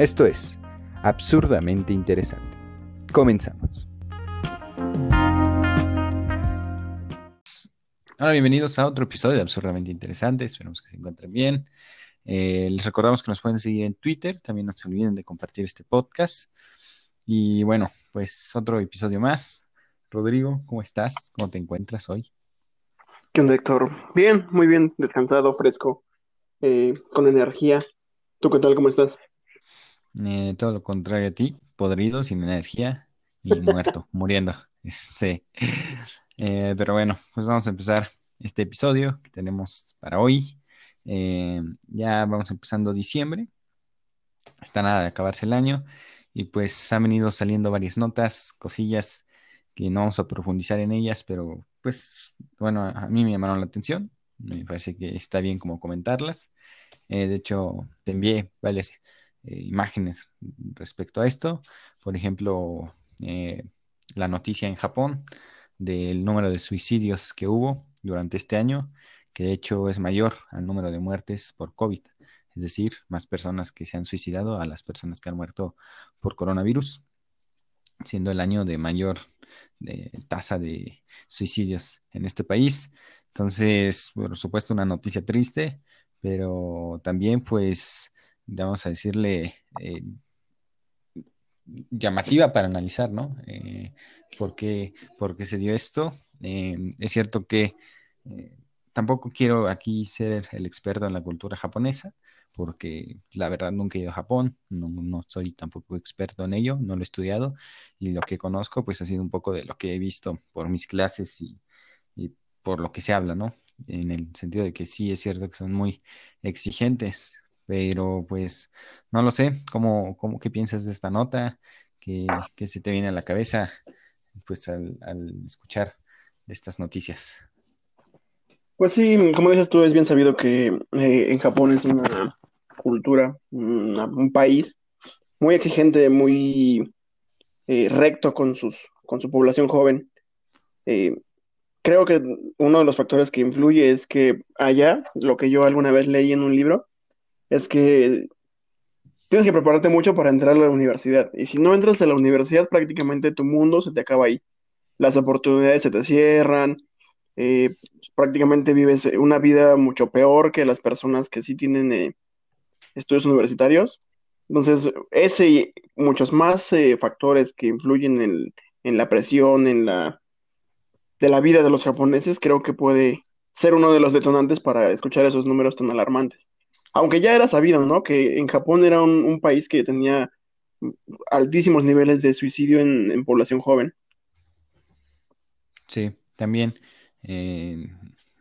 Esto es absurdamente interesante. Comenzamos. Hola, bienvenidos a otro episodio de Absurdamente Interesante. Esperamos que se encuentren bien. Eh, les recordamos que nos pueden seguir en Twitter. También no se olviden de compartir este podcast. Y bueno, pues otro episodio más. Rodrigo, ¿cómo estás? ¿Cómo te encuentras hoy? ¿Qué onda, Héctor? Bien, muy bien, descansado, fresco, eh, con energía. ¿Tú qué tal? ¿Cómo estás? Eh, todo lo contrario a ti, podrido, sin energía y muerto, muriendo. Este, eh, pero bueno, pues vamos a empezar este episodio que tenemos para hoy. Eh, ya vamos empezando diciembre. Está nada de acabarse el año. Y pues han venido saliendo varias notas, cosillas que no vamos a profundizar en ellas, pero pues bueno, a mí me llamaron la atención. Me parece que está bien como comentarlas. de hecho, te envié varias eh, imágenes respecto a esto. Por ejemplo, eh, la noticia en Japón del número de suicidios que hubo durante este año, que de hecho es mayor al número de muertes por COVID, es decir, más personas que se han suicidado a las personas que han muerto por coronavirus, siendo el año de mayor tasa de suicidios en este país. Entonces, por supuesto, una noticia triste, pero también pues vamos a decirle, eh, llamativa para analizar, ¿no? Eh, ¿por, qué, se dio esto? Eh, es cierto que tampoco quiero aquí ser el experto en la cultura japonesa, porque la verdad nunca he ido a Japón, no, soy tampoco experto en ello, no lo he estudiado, y lo que conozco pues ha sido un poco de lo que he visto por mis clases y por lo que se habla, ¿no? En el sentido de que sí es cierto que son muy exigentes pero pues no lo sé, ¿cómo, cómo qué piensas de esta nota? ¿Qué, se te viene a la cabeza pues al, escuchar de estas noticias? Pues sí, como dices tú, es bien sabido que eh, en Japón es una cultura, un país muy exigente, muy eh, recto con, sus, con su población joven. Eh, creo que uno de los factores que influye es que allá, lo que yo alguna vez leí en un libro, es que tienes que prepararte mucho para entrar a la universidad. Y si no entras a la universidad, prácticamente tu mundo se te acaba ahí. Las oportunidades se te cierran, eh, prácticamente vives una vida mucho peor que las personas que sí tienen eh, estudios universitarios. Entonces, ese y muchos más eh, factores que influyen en, en, la presión, en la de la vida de los japoneses, creo que puede ser uno de los detonantes para escuchar esos números tan alarmantes aunque ya era sabido, ¿no? Que en Japón era un, país que tenía altísimos niveles de suicidio en, población joven. Sí, también eh,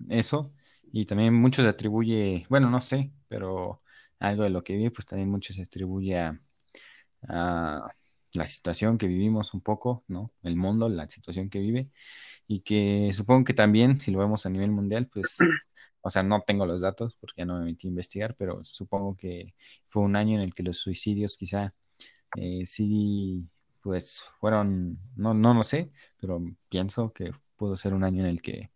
eso. Y también mucho se atribuye, bueno, no sé, pero algo de lo que vi, pues también mucho se atribuye a, a la situación que vivimos un poco, ¿no? El mundo, la situación que vive y que supongo que también, si lo vemos a nivel mundial, pues, o sea, no tengo los datos porque ya no me metí a investigar, pero supongo que fue un año en el que los suicidios quizá eh, sí, pues fueron, no, no lo sé, pero pienso que pudo ser un año en el que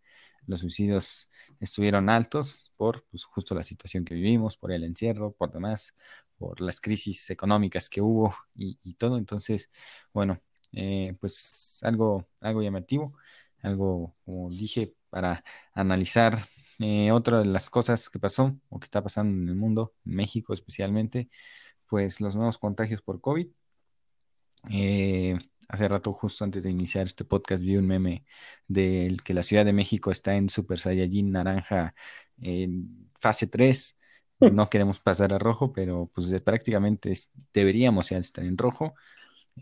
los suicidios estuvieron altos por pues, justo la situación que vivimos, por el encierro, por demás, por las crisis económicas que hubo y, todo. Entonces, bueno, eh, pues algo, algo llamativo algo, como dije, para analizar eh, otra de las cosas que pasó o que está pasando en el mundo, en México especialmente, pues los nuevos contagios por COVID. Eh, hace rato, justo antes de iniciar este podcast, vi un meme del que la Ciudad de México está en Super Saiyajin naranja en fase 3. No queremos pasar a rojo, pero pues prácticamente deberíamos ya estar en rojo.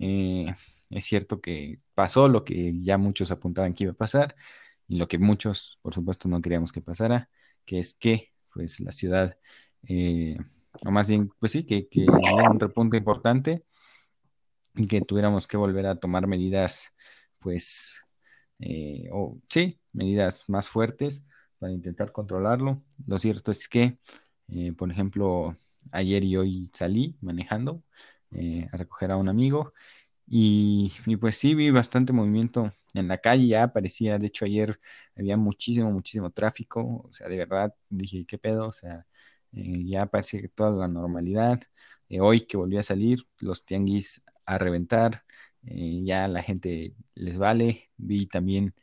Eh, es cierto que pasó lo que ya muchos apuntaban que iba a pasar y lo que muchos, por supuesto, no queríamos que pasara, que es que pues la ciudad, eh, o más bien, pues sí, que, que un repunte importante y que tuviéramos que volver a tomar medidas, pues, eh, o sí, medidas más fuertes para intentar controlarlo. Lo cierto es que, eh, por ejemplo, ayer y hoy salí manejando a recoger a un amigo y, pues sí, vi bastante movimiento en la calle, ya aparecía, de hecho ayer había muchísimo, muchísimo tráfico, o sea, de verdad dije, ¿qué pedo? O sea, eh, ya parece que toda la normalidad. Eh, hoy que volví a salir, los tianguis a reventar, eh, ya la gente les vale. Vi también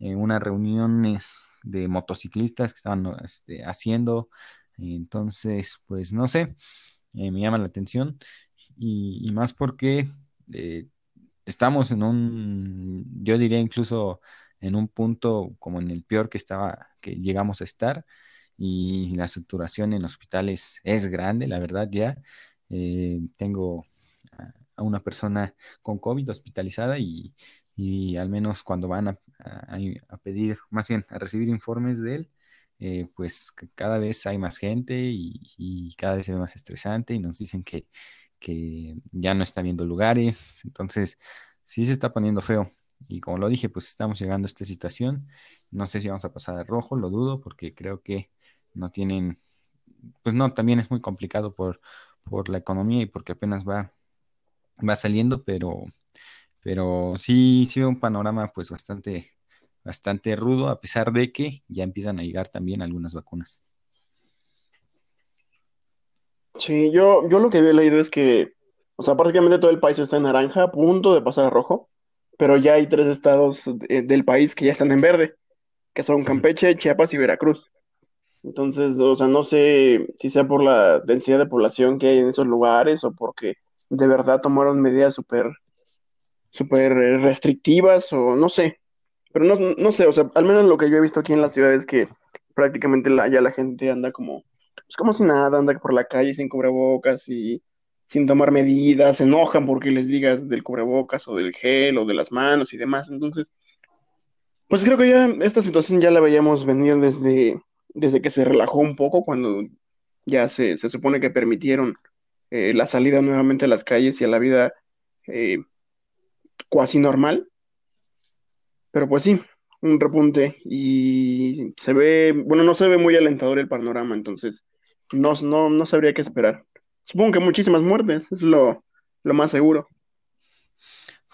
unas reuniones de motociclistas que estaban este, haciendo. Entonces, pues no sé, me llama la atención y más porque estamos en un, yo diría incluso en un punto como en el peor que estaba, que llegamos a estar y la saturación en hospitales es grande, la verdad ya. Eh, tengo a una persona con COVID hospitalizada y, al menos cuando van a, pedir, más bien a recibir informes de él, eh, pues cada vez hay más gente y, cada vez es más estresante y nos dicen que, que ya no está viendo lugares, entonces sí se está poniendo feo. Y como lo dije, pues estamos llegando a esta situación. No sé si vamos a pasar a rojo, lo dudo, porque creo que no tienen, pues no, también es muy complicado por, por la economía y porque apenas va, va saliendo, pero, pero sí, sí veo un panorama pues bastante, bastante rudo, a pesar de que ya empiezan a llegar también algunas vacunas. Sí, yo, yo lo que había leído es que, o sea, prácticamente todo el país está en naranja, a punto de pasar a rojo, pero ya hay tres estados del país que ya están en verde, que son Campeche, Chiapas y Veracruz. Entonces, o sea, no sé si sea por la densidad de población que hay en esos lugares o porque de verdad tomaron medidas súper súper restrictivas o no sé. Pero no, no sé, o sea, al menos lo que yo he visto aquí en la ciudad es que prácticamente la, ya la gente anda como, pues como si nada, anda por la calle sin cubrebocas y sin tomar medidas, se enojan porque les digas del cubrebocas o del gel o de las manos y demás. Entonces, pues creo que ya esta situación ya la veíamos venir desde, desde que se relajó un poco, cuando ya se, supone que permitieron eh, la salida nuevamente a las calles y a la vida eh, cuasi normal. Pero pues sí, un repunte y se ve, bueno, no se ve muy alentador el panorama, entonces no, no, no sabría qué esperar. Supongo que muchísimas muertes, es lo, lo más seguro.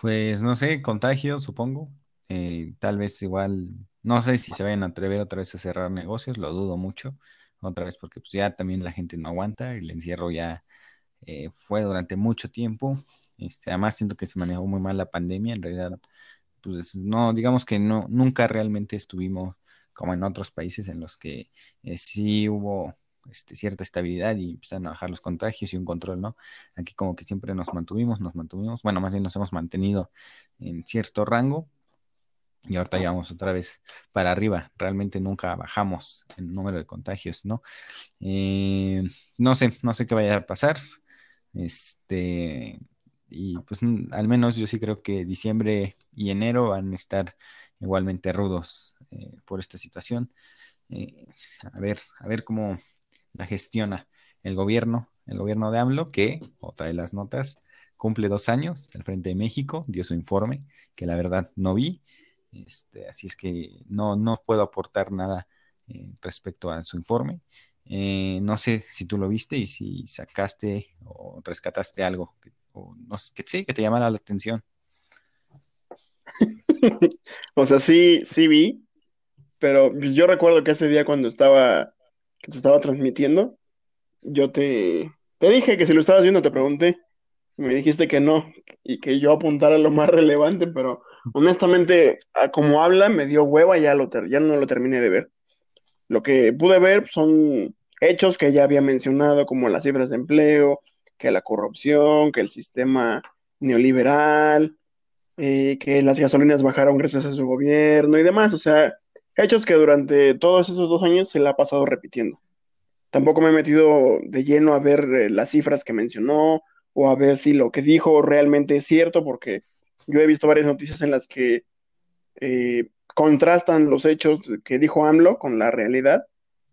Pues no sé, contagio, supongo. Eh, tal vez igual no sé si se vayan a atrever otra vez a cerrar negocios, lo dudo mucho. Otra vez porque pues, ya también la gente no aguanta, el encierro ya eh, fue durante mucho tiempo. Este, además siento que se manejó muy mal la pandemia, en realidad, pues no, digamos que no, nunca realmente estuvimos como en otros países en los que eh, sí hubo este, cierta estabilidad y empezaron a bajar los contagios y un control, ¿no? Aquí como que siempre nos mantuvimos, nos mantuvimos, bueno, más bien nos hemos mantenido en cierto rango, y ahorita ya vamos otra vez para arriba. Realmente nunca bajamos el número de contagios, ¿no? Eh, no sé, no sé qué vaya a pasar. Este, y pues al menos yo sí creo que diciembre y enero van a estar igualmente rudos eh, por esta situación. Eh, a ver, a ver cómo la gestiona el gobierno, el gobierno de AMLO, que, otra de las notas, cumple dos años al frente de México, dio su informe, que la verdad no vi este, así es que no, no puedo aportar nada eh, respecto a su informe. Eh, no sé si tú lo viste y si sacaste o rescataste algo que, o no sé, que sí, que te llamara la atención. o sea, sí, sí vi, pero yo recuerdo que ese día cuando estaba, se estaba transmitiendo, yo te, te dije que si lo estabas viendo te pregunté, me dijiste que no, y que yo apuntara lo más relevante, pero honestamente, como habla, me dio hueva ya, lo ya no lo terminé de ver. Lo que pude ver son hechos que ya había mencionado, como las cifras de empleo, que la corrupción, que el sistema neoliberal, eh, que las gasolinas bajaron gracias a su gobierno y demás. O sea, hechos que durante todos esos dos años se le ha pasado repitiendo. Tampoco me he metido de lleno a ver eh, las cifras que mencionó o a ver si lo que dijo realmente es cierto, porque yo he visto varias noticias en las que eh, contrastan los hechos que dijo AMLO con la realidad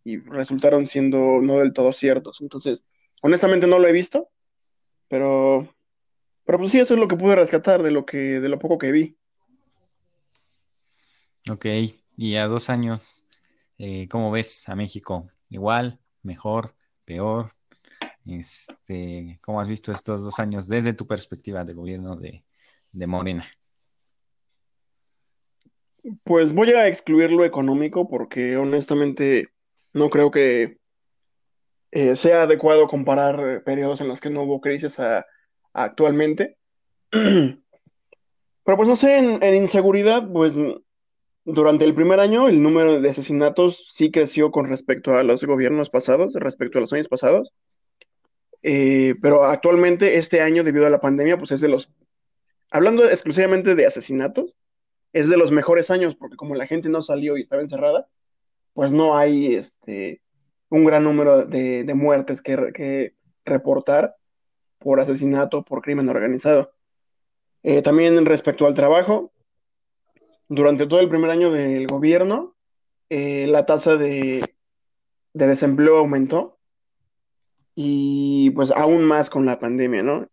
y resultaron siendo no del todo ciertos. Entonces, honestamente no lo he visto, pero, pero pues sí, eso es lo que pude rescatar de lo que, de lo poco que vi. Ok, y a dos años, eh, ¿cómo ves a México? ¿Igual, mejor, peor? Este, ¿Cómo has visto estos dos años desde tu perspectiva de gobierno de, de Morena? Pues voy a excluir lo económico porque honestamente no creo que eh, sea adecuado comparar periodos en los que no hubo crisis a, actualmente. Pero pues no sé, en, en inseguridad, pues durante el primer año el número de asesinatos sí creció con respecto a los gobiernos pasados, respecto a los años pasados. Eh, pero actualmente este año, debido a la pandemia, pues es de los, hablando exclusivamente de asesinatos, es de los mejores años, porque como la gente no salió y estaba encerrada, pues no hay este, un gran número de, de muertes que, que, reportar por asesinato, por crimen organizado. Eh, también respecto al trabajo, durante todo el primer año del gobierno, eh, la tasa de, de, desempleo aumentó y pues aún más con la pandemia, ¿no?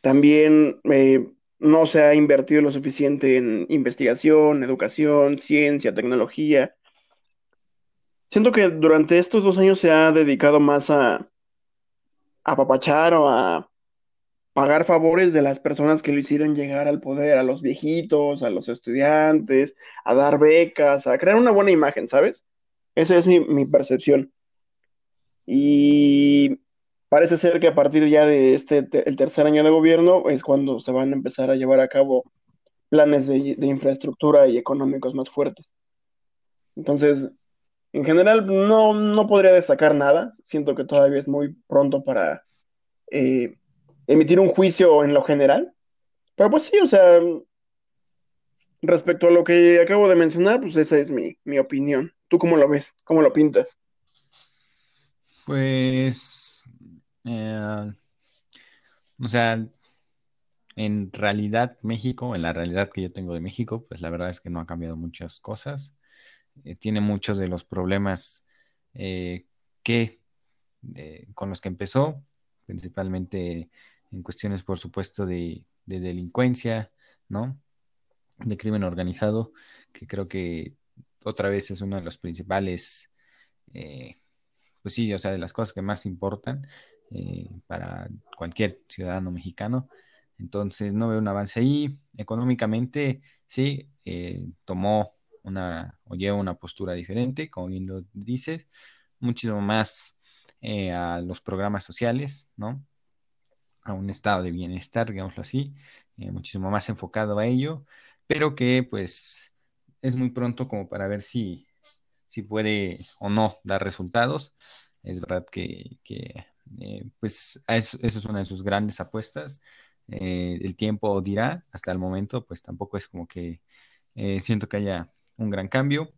También eh, no se ha invertido lo suficiente en investigación, educación, ciencia, tecnología. Siento que durante estos dos años se ha dedicado más a, apapachar o a pagar favores de las personas que lo hicieron llegar al poder, a los viejitos, a los estudiantes, a dar becas, a crear una buena imagen, ¿sabes? Esa es mi, percepción. Y parece ser que a partir ya de este, te, el tercer año de gobierno es cuando se van a empezar a llevar a cabo planes de, de infraestructura y económicos más fuertes. Entonces, en general, no, no podría destacar nada. Siento que todavía es muy pronto para eh, emitir un juicio en lo general. Pero pues sí, o sea, respecto a lo que acabo de mencionar, pues esa es mi, mi opinión. ¿Tú cómo lo ves? ¿Cómo lo pintas? Pues, eh, o sea, en realidad México, en la realidad que yo tengo de México, pues la verdad es que no ha cambiado muchas cosas. Eh, tiene muchos de los problemas eh, que eh, con los que empezó, principalmente en cuestiones, por supuesto, de, de, delincuencia, ¿no? De crimen organizado, que creo que otra vez es uno de los principales, pues sí, o sea, de las cosas que más importan para cualquier ciudadano mexicano. Entonces, no veo un avance ahí. Económicamente, sí, tomó una o lleva una postura diferente, como bien lo dices, muchísimo más eh, a los programas sociales, ¿no? a un estado de bienestar, digámoslo así, eh, muchísimo más enfocado a ello, pero que pues es muy pronto como para ver si, si puede o no dar resultados. Es verdad que, eh, pues eso, es una de sus grandes apuestas. El tiempo dirá, hasta el momento pues tampoco es como que siento que haya un gran cambio.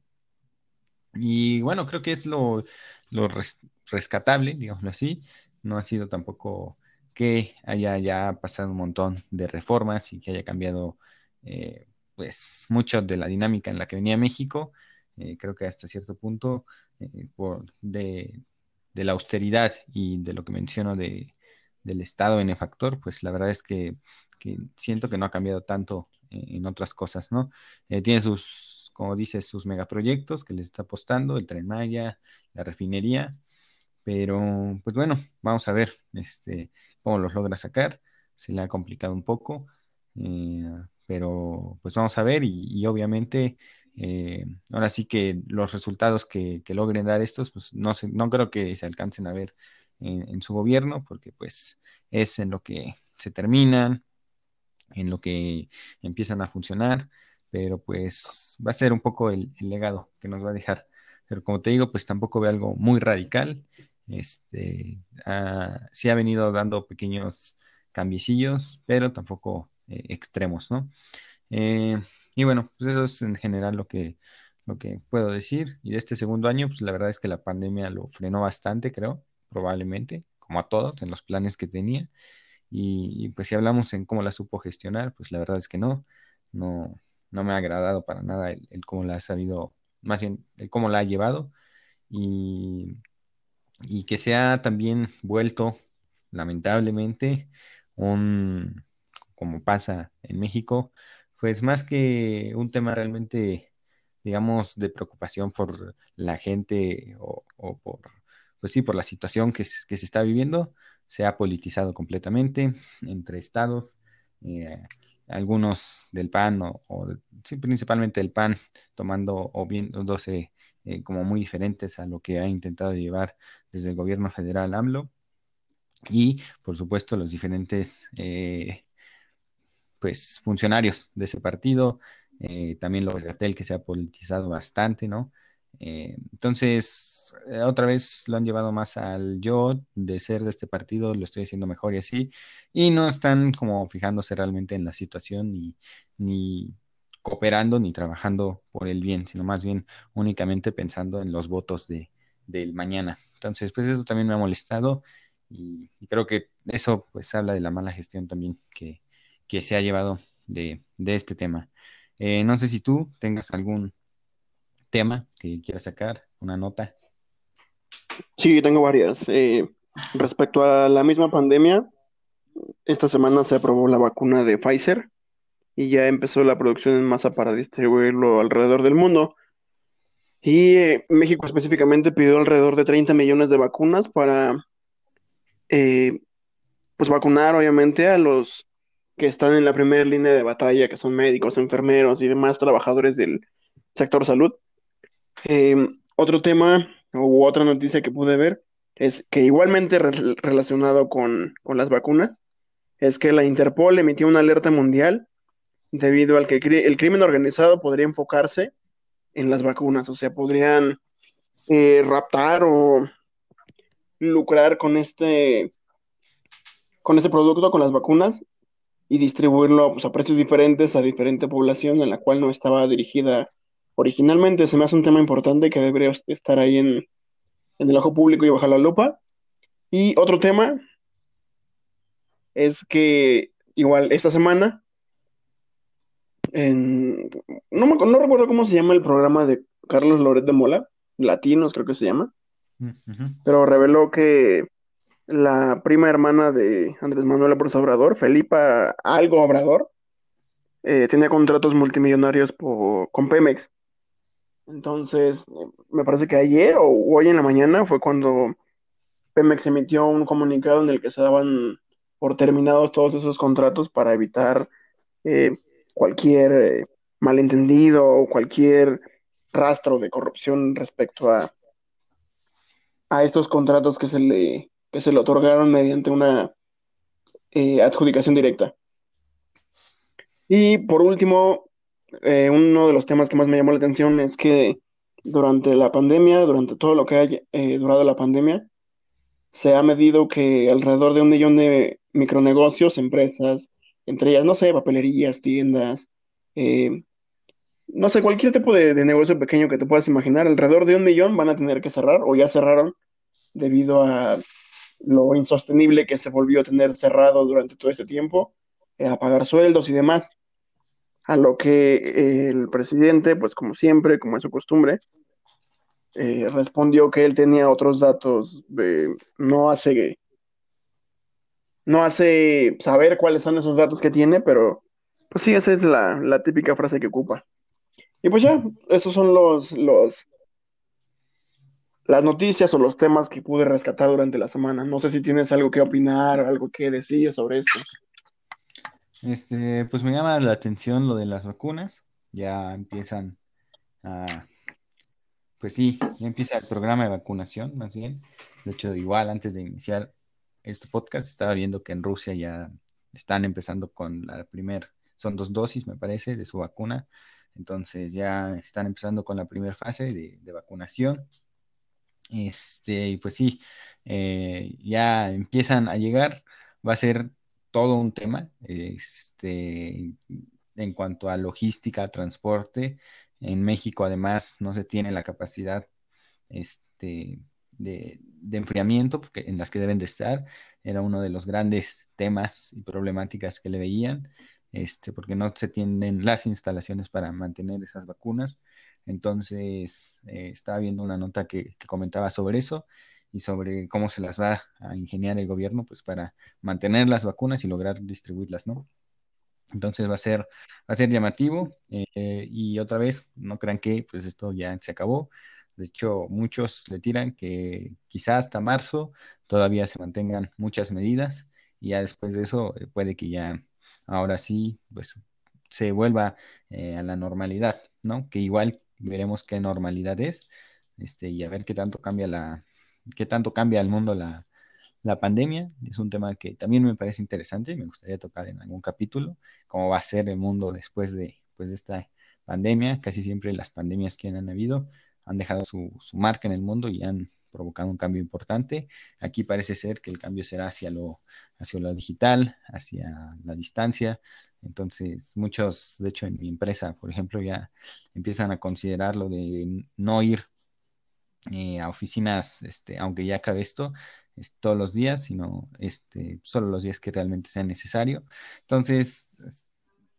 Y bueno, creo que es lo, lo res, rescatable, digámoslo así. No ha sido tampoco que haya ya pasado un montón de reformas y que haya cambiado eh, pues mucho de la dinámica en la que venía México. Eh, creo que hasta cierto punto eh, por de, de, la austeridad y de lo que menciono de, del Estado benefactor, pues la verdad es que, que siento que no ha cambiado tanto en otras cosas, ¿no? tiene sus, como dices, sus megaproyectos que les está apostando, el Tren Maya, la refinería, pero pues bueno, vamos a ver este, cómo los logra sacar. Se le ha complicado un poco, eh, pero pues vamos a ver y, obviamente eh, ahora sí que los resultados que, que, logren dar estos, pues no, se, no creo que se alcancen a ver en, en, su gobierno, porque pues es en lo que se terminan, en lo que empiezan a funcionar, pero pues va a ser un poco el, legado que nos va a dejar. Pero como te digo, pues tampoco veo algo muy radical este, uh, sí ha venido dando pequeños cambiecillos, pero tampoco eh, extremos, ¿no? Eh, y bueno, pues eso es en general lo que, lo que puedo decir. Y de este segundo año, pues la verdad es que la pandemia lo frenó bastante, creo, probablemente, como a todos, en los planes que tenía. Y, pues si hablamos en cómo la supo gestionar, pues la verdad es que no, no, no me ha agradado para nada el, cómo la ha sabido, más bien el cómo la ha llevado. Y que se ha también vuelto, lamentablemente, un, como pasa en México, pues más que un tema realmente, digamos, de preocupación por la gente o, por, pues sí, por la situación que, que, se está viviendo, se ha politizado completamente entre estados, eh, algunos del PAN o, o sí, principalmente del PAN tomando o viéndose eh, como muy diferentes a lo que ha intentado llevar desde el gobierno federal AMLO. Y, por supuesto, los diferentes eh, pues, funcionarios de ese partido, eh, también López Gatel, que se ha politizado bastante, ¿no? Eh, entonces, eh, otra vez lo han llevado más al yo de ser de este partido, lo estoy haciendo mejor y así, y no están como fijándose realmente en la situación ni, ni cooperando ni trabajando por el bien, sino más bien únicamente pensando en los votos de, del mañana. Entonces, pues eso también me ha molestado y, creo que eso pues habla de la mala gestión también que, que se ha llevado de, de este tema. Eh, no sé si tú tengas algún tema que quieras sacar, una nota. Sí, tengo varias. Eh, respecto a la misma pandemia, esta semana se aprobó la vacuna de Pfizer y ya empezó la producción en masa para distribuirlo alrededor del mundo. Y eh, México específicamente pidió alrededor de 30 millones de vacunas para pues vacunar obviamente a los que están en la primera línea de batalla, que son médicos, enfermeros y demás trabajadores del sector salud. Em, otro tema u otra noticia que pude ver es que igualmente relacionado con, las vacunas, es que la Interpol emitió una alerta mundial debido al que el crimen organizado podría enfocarse en las vacunas, o sea, podrían eh, raptar o lucrar con este con este producto, con las vacunas, y distribuirlo pues, a precios diferentes a diferente población en la cual no estaba dirigida originalmente. Se me hace un tema importante que debería estar ahí en, el ojo público y bajar la lupa. Y otro tema es que igual esta semana, en, no, no recuerdo cómo se llama el programa de Carlos Loret de Mola, Latinos creo que se llama, pero reveló que la prima hermana de Andrés Manuel López Obrador, Felipa Algo Obrador, eh, tenía contratos multimillonarios con Pemex. Entonces, me parece que ayer o hoy en la mañana fue cuando Pemex emitió un comunicado en el que se daban por terminados todos esos contratos para evitar eh, cualquier eh, malentendido o cualquier rastro de corrupción respecto a, a estos contratos que se le que se le otorgaron mediante una eh, adjudicación directa. Y por último, eh, uno de los temas que más me llamó la atención es que durante la pandemia, durante todo lo que haya eh, durado la pandemia, se ha medido que alrededor de un millón de micronegocios, empresas, entre ellas, no sé, papelerías, tiendas, no sé, cualquier tipo de, de, negocio pequeño que te puedas imaginar, alrededor de un millón van a tener que cerrar o ya cerraron debido a lo insostenible que se volvió a tener cerrado durante todo este tiempo, eh, a pagar sueldos y demás. A lo que eh, el presidente, pues como siempre, como es su costumbre, eh, respondió que él tenía otros datos, no hace no hace saber cuáles son esos datos que tiene, pero pues sí, esa es la, la típica frase que ocupa. Y pues ya, esos son los, los, las noticias o los temas que pude rescatar durante la semana. No sé si tienes algo que opinar, algo que decir sobre esto. Este, pues me llama la atención lo de las vacunas. Ya empiezan a, pues sí, ya empieza el programa de vacunación, más bien. De hecho, igual antes de iniciar este podcast, estaba viendo que en Rusia ya están empezando con la primera, son dos dosis, me parece, de su vacuna. Entonces ya están empezando con la primera fase de, vacunación este, pues sí, eh, ya empiezan a llegar, va a ser todo un tema, este, en cuanto a logística, transporte. En México, además, no se tiene la capacidad, este, de, enfriamiento porque, en las que deben de estar. Era uno de los grandes temas y problemáticas que le veían, este, porque no se tienen las instalaciones para mantener esas vacunas. Entonces, eh, estaba viendo una nota que, comentaba sobre eso y sobre cómo se las va a ingeniar el gobierno pues para mantener las vacunas y lograr distribuirlas, ¿no? Entonces va a ser, va a ser llamativo eh, y otra vez, no crean que pues esto ya se acabó. De hecho, muchos le tiran que quizá hasta marzo todavía se mantengan muchas medidas y ya después de eso eh, puede que ya ahora sí pues se vuelva a la normalidad, ¿no? Que igual veremos qué normalidad es. este, y a ver qué tanto cambia la, qué tanto cambia el mundo la, la pandemia. Es un tema que también me parece interesante y me gustaría tocar en algún capítulo, cómo va a ser el mundo después de, pues, de esta pandemia. Casi siempre las pandemias que han habido han dejado su, su marca en el mundo y han provocado un cambio importante. Aquí parece ser que el cambio será hacia lo, hacia lo digital, hacia la distancia. Entonces, muchos, de hecho, en mi empresa, por ejemplo, ya empiezan a considerar lo de no ir eh, a oficinas, este, aunque ya acabe esto, es todos los días, sino este, solo los días que realmente sea necesario. Entonces,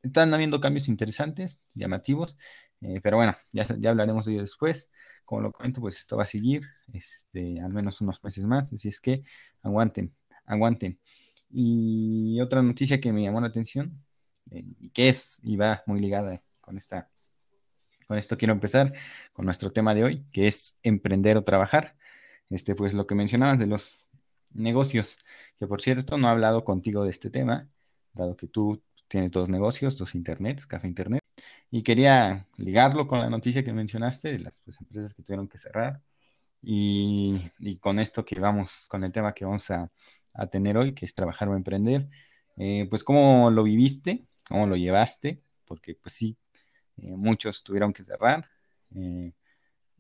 están habiendo cambios interesantes, llamativos, eh, pero bueno, ya, ya hablaremos de ello después. Como lo comento, pues esto va a seguir este, al menos unos meses más, así es que aguanten, aguanten. Y otra noticia que me llamó la atención, eh, y que es y va muy ligada con esta, con esto quiero empezar con nuestro tema de hoy, que es emprender o trabajar. Este, pues lo que mencionabas de los negocios, que por cierto no he hablado contigo de este tema, dado que tú tienes dos negocios, dos internets, café internet, y quería ligarlo con la noticia que mencionaste de las pues, empresas que tuvieron que cerrar. Y, con esto que vamos, con el tema que vamos a, a tener hoy, que es trabajar o emprender, eh, pues cómo lo viviste, cómo lo llevaste, porque pues sí, eh, muchos tuvieron que cerrar. Eh,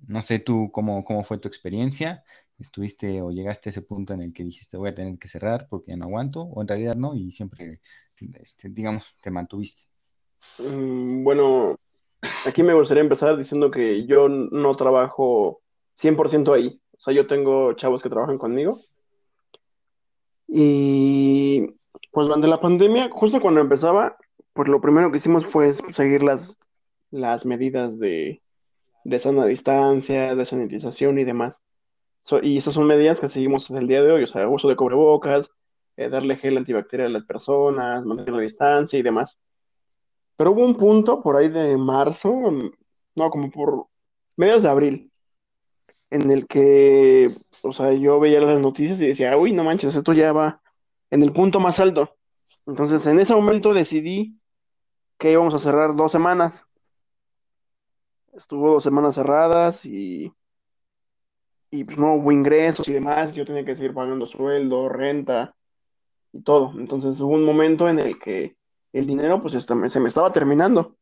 no sé tú cómo, cómo fue tu experiencia, estuviste o llegaste a ese punto en el que dijiste voy a tener que cerrar porque no aguanto, o en realidad no, y siempre, este, digamos, te mantuviste. Mm, bueno, aquí me gustaría empezar diciendo que yo no trabajo 100% ahí. O sea, yo tengo chavos que trabajan conmigo. Y pues durante la pandemia, justo cuando empezaba, pues lo primero que hicimos fue seguir las, las medidas de, de sana distancia, de sanitización y demás. y esas son medidas que seguimos hasta el día de hoy, o sea, uso de cubrebocas, eh, darle gel antibacterial a las personas, mantener la distancia y demás. Pero hubo un punto por ahí de marzo, no, como por mediados de abril, en el que, o sea, yo veía las noticias y decía, uy, no manches, esto ya va en el punto más alto. Entonces, en ese momento decidí que íbamos a cerrar dos semanas. Estuvo dos semanas cerradas y, y pues no hubo ingresos y demás. Yo tenía que seguir pagando sueldo, renta y todo. Entonces hubo un momento en el que el dinero pues se me estaba terminando.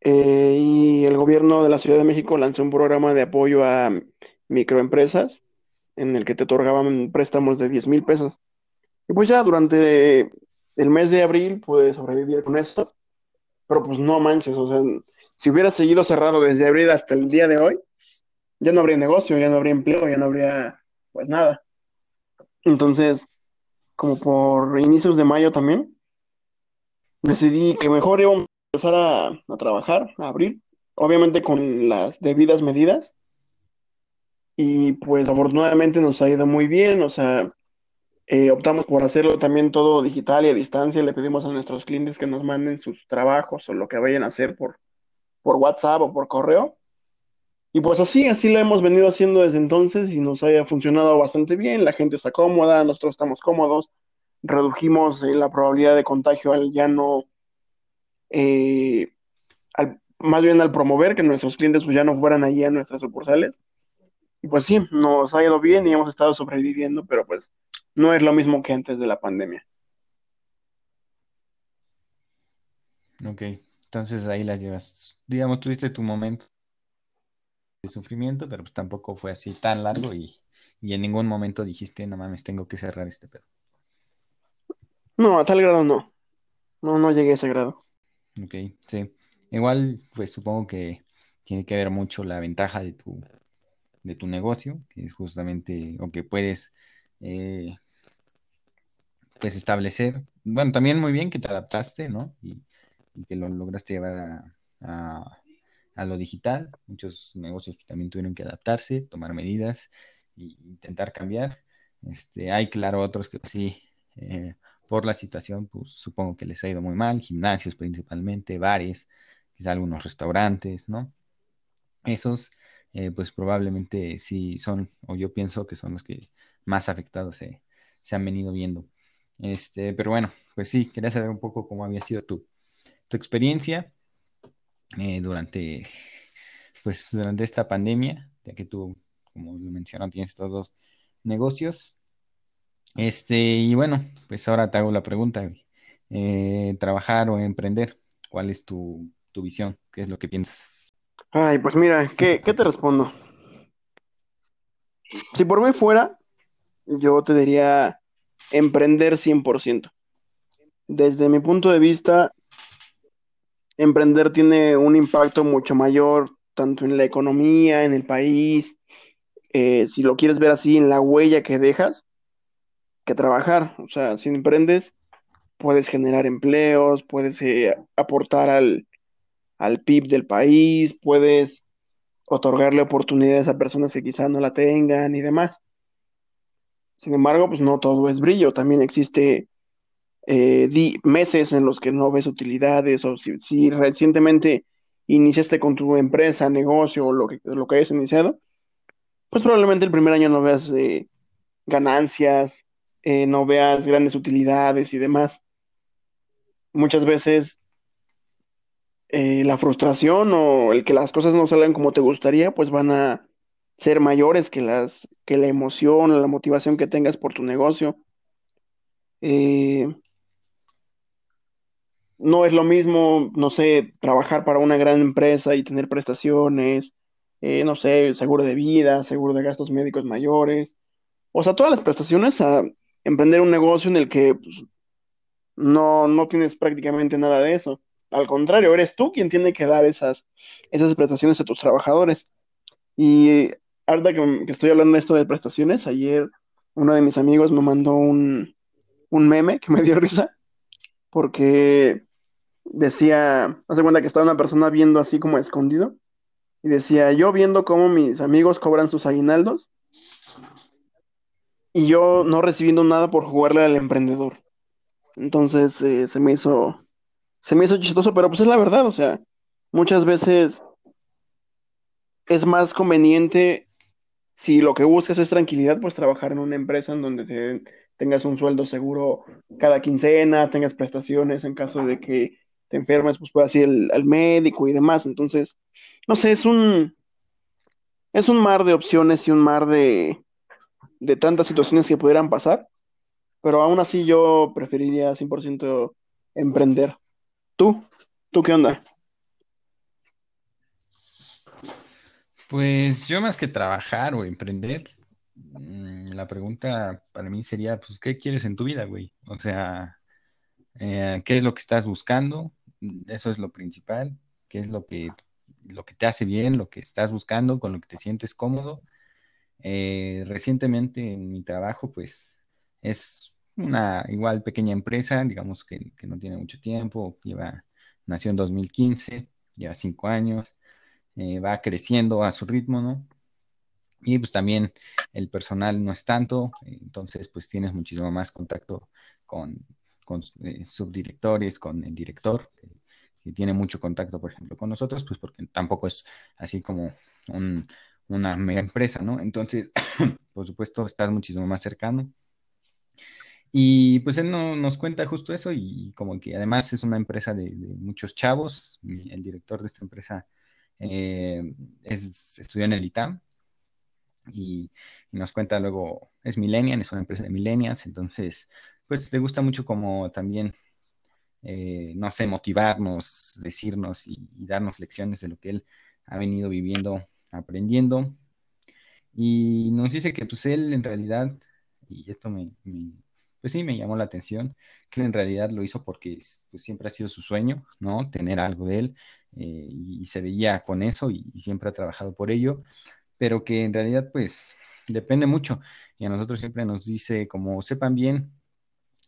Eh, y el gobierno de la Ciudad de México lanzó un programa de apoyo a microempresas en el que te otorgaban préstamos de 10 mil pesos. Y pues ya durante el mes de abril pude sobrevivir con esto, pero pues no manches, o sea, si hubiera seguido cerrado desde abril hasta el día de hoy, ya no habría negocio, ya no habría empleo, ya no habría pues nada. Entonces, como por inicios de mayo también, decidí que mejor íbamos a empezar a, trabajar, a abrir, obviamente con las debidas medidas. Y pues afortunadamente nos ha ido muy bien, o sea, eh, optamos por hacerlo también todo digital y a distancia. Le pedimos a nuestros clientes que nos manden sus trabajos o lo que vayan a hacer por, por WhatsApp o por correo. Y pues así, así lo hemos venido haciendo desde entonces y nos haya funcionado bastante bien. La gente está cómoda, nosotros estamos cómodos redujimos eh, la probabilidad de contagio al ya no, eh, más bien al promover que nuestros clientes pues, ya no fueran allí a nuestras sucursales. Y pues sí, nos ha ido bien y hemos estado sobreviviendo, pero pues no es lo mismo que antes de la pandemia. Ok, entonces ahí las llevas. Digamos, tuviste tu momento de sufrimiento, pero pues tampoco fue así tan largo y, y en ningún momento dijiste, no mames, tengo que cerrar este pedo. No, a tal grado no. No, no llegué a ese grado. Ok, sí. Igual, pues supongo que tiene que ver mucho la ventaja de tu, de tu negocio, que es justamente, o que puedes, eh, pues establecer. Bueno, también muy bien que te adaptaste, ¿no? Y, que lo lograste llevar a, a, lo digital. Muchos negocios también tuvieron que adaptarse, tomar medidas e intentar cambiar. Este, hay, claro, otros que sí. Eh, por la situación, pues supongo que les ha ido muy mal, gimnasios principalmente, bares, quizá algunos restaurantes, ¿no? Esos, eh, pues probablemente sí son, o yo pienso que son los que más afectados se, han venido viendo. Este, pero bueno, pues sí, quería saber un poco cómo había sido tu, tu experiencia eh, durante, pues durante esta pandemia, ya que tú, como lo mencionaron, tienes estos dos negocios. Este, y bueno, pues ahora te hago la pregunta, eh, trabajar o emprender, ¿cuál es tu, tu, visión? ¿Qué es lo que piensas? Ay, pues mira, ¿qué, qué te respondo? Si por mí fuera, yo te diría emprender 100%. Desde mi punto de vista, emprender tiene un impacto mucho mayor tanto en la economía, en el país, eh, si lo quieres ver así, en la huella que dejas, que trabajar. O sea, si emprendes, puedes generar empleos, puedes eh, aportar al, al PIB del país, puedes otorgarle oportunidades a personas que quizás no la tengan y demás. Sin embargo, pues no todo es brillo, también existe eh, meses en los que no ves utilidades o si, recientemente iniciaste con tu empresa, negocio o lo que, lo que hayas iniciado, pues probablemente el primer año no veas eh, ganancias, eh, no veas grandes utilidades y demás. Muchas veces la frustración o el que las cosas no salgan como te gustaría, pues van a ser mayores que las que la emoción o la motivación que tengas por tu negocio. Eh, no es lo mismo, no sé, trabajar para una gran empresa y tener prestaciones, eh, no sé, seguro de vida, seguro de gastos médicos mayores, o sea, todas las prestaciones a emprender un negocio en el que pues, no, no tienes prácticamente nada de eso. Al contrario, eres tú quien tiene que dar esas, esas prestaciones a tus trabajadores. Y ahorita que, que estoy hablando de esto de prestaciones, ayer uno de mis amigos me mandó un, un meme que me dio risa, porque decía, hace cuenta que estaba una persona viendo así como escondido, y decía, yo viendo cómo mis amigos cobran sus aguinaldos, y yo no recibiendo nada por jugarle al emprendedor. Entonces eh, se me hizo, se me hizo chistoso, pero pues es la verdad, o sea, muchas veces es más conveniente si lo que buscas es tranquilidad, pues trabajar en una empresa en donde te, tengas un sueldo seguro cada quincena, tengas prestaciones en caso de que te enfermes, pues puedas ir al, médico y demás. Entonces, no sé, es un, es un mar de opciones y un mar de, de tantas situaciones que pudieran pasar, pero aún así yo preferiría 100% emprender. ¿Tú? ¿Tú qué onda? Pues yo más que trabajar o emprender, mm, la pregunta para mí sería, pues, ¿qué quieres en tu vida, güey? O sea, eh, ¿qué es lo que estás buscando? Eso es lo principal, qué es lo que, lo que te hace bien, lo que estás buscando, con lo que te sientes cómodo. Eh, recientemente en mi trabajo, pues, es una igual pequeña empresa, digamos que, que no tiene mucho tiempo, lleva, nació en 2015, lleva cinco años eh, va creciendo a su ritmo, ¿no? Y pues también el personal no es tanto, entonces pues tienes muchísimo más contacto con, con eh, subdirectores, con el director, que, tiene mucho contacto, por ejemplo, con nosotros, pues porque tampoco es así como una mega empresa, ¿no? Entonces, por supuesto, estás muchísimo más cercano. Y pues él no, nos cuenta justo eso y como que además es una empresa de, muchos chavos, el director de esta empresa eh, es, estudió en el ITAM y, nos cuenta luego, es Millennial, es una empresa de Millennials, entonces, pues le gusta mucho como también, eh, no sé, motivarnos, decirnos y, darnos lecciones de lo que él ha venido viviendo, aprendiendo. Y nos dice que pues él en realidad, y esto me, pues sí, me llamó la atención, que en realidad lo hizo porque pues, siempre ha sido su sueño, ¿no? Tener algo de él eh, y, se veía con eso y, siempre ha trabajado por ello, pero que en realidad pues depende mucho y a nosotros siempre nos dice como sepan bien,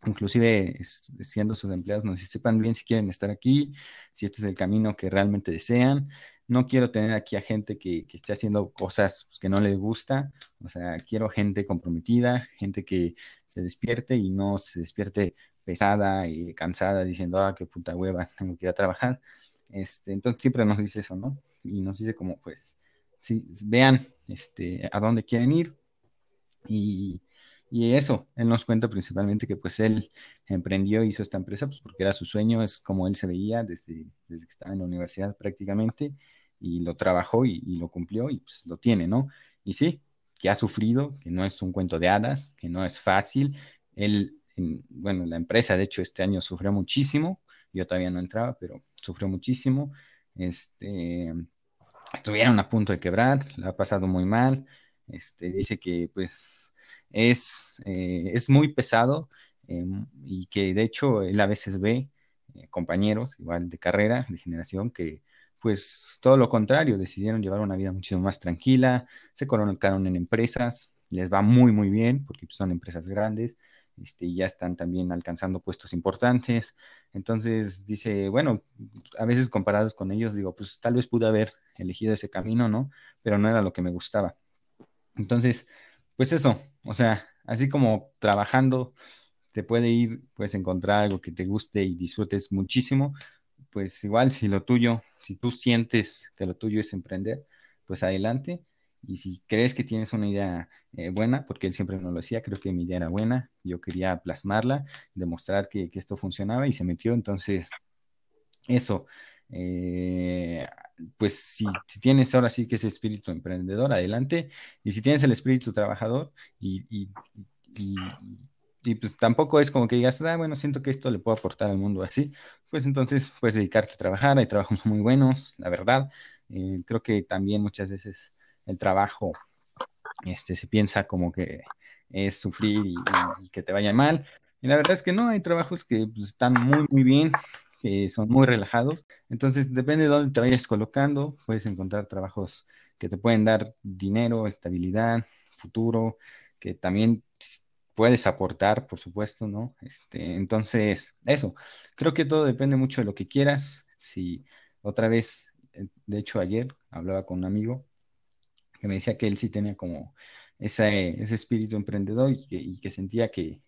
inclusive siendo sus empleados, nos sepan bien si quieren estar aquí, si este es el camino que realmente desean. No quiero tener aquí a gente que, que esté haciendo cosas pues, que no les gusta, o sea, quiero gente comprometida, gente que se despierte y no se despierte pesada y cansada diciendo, ah, qué puta hueva, tengo que ir a trabajar, este, entonces siempre nos dice eso, ¿no? Y nos dice como, pues, si, vean este, a dónde quieren ir. Y, eso, él nos cuenta principalmente que pues él emprendió, hizo esta empresa, pues porque era su sueño, es como él se veía desde, desde que estaba en la universidad prácticamente. y lo trabajó y, lo cumplió y pues lo tiene, ¿no? Y sí, que ha sufrido, que no es un cuento de hadas, que no es fácil. Él, bueno, la empresa, de hecho, este año sufrió muchísimo, yo todavía no entraba, pero sufrió muchísimo. Este, estuvieron a punto de quebrar, la ha pasado muy mal. Este, dice que pues es, eh, es muy pesado em, y que de hecho él a veces ve eh, compañeros igual de carrera, de generación, que pues todo lo contrario, decidieron llevar una vida muchísimo más tranquila, se colocaron en empresas, les va muy, muy bien, porque son empresas grandes, este, y ya están también alcanzando puestos importantes. Entonces dice, bueno, a veces comparados con ellos, digo, pues tal vez pude haber elegido ese camino, ¿no? Pero no era lo que me gustaba. Entonces, pues eso, o sea, así como trabajando te puede ir, puedes encontrar algo que te guste y disfrutes muchísimo, pues igual si lo tuyo, si tú sientes que lo tuyo es emprender, pues adelante. Y si crees que tienes una idea eh, buena, porque él siempre nos lo decía, creo que mi idea era buena, yo quería plasmarla, demostrar que, esto funcionaba y se metió. Entonces, eso, eh, pues si, tienes ahora sí que ese espíritu emprendedor, adelante. Y si tienes el espíritu trabajador y y pues tampoco es como que digas, ah, bueno, siento que esto le puedo aportar al mundo así, pues entonces puedes dedicarte a trabajar, hay trabajos muy buenos, la verdad. Eh, creo que también muchas veces el trabajo este, se piensa como que es sufrir y, que te vaya mal. Y la verdad es que no, hay trabajos que pues, están muy, muy bien, que son muy relajados. Entonces, depende de dónde te vayas colocando, puedes encontrar trabajos que te pueden dar dinero, estabilidad, futuro, que también puedes aportar, por supuesto, ¿no? Este, entonces, eso, creo que todo depende mucho de lo que quieras. Si otra vez, eh, de hecho ayer hablaba con un amigo que me decía que él sí tenía como ese, ese espíritu emprendedor y que, sentía que,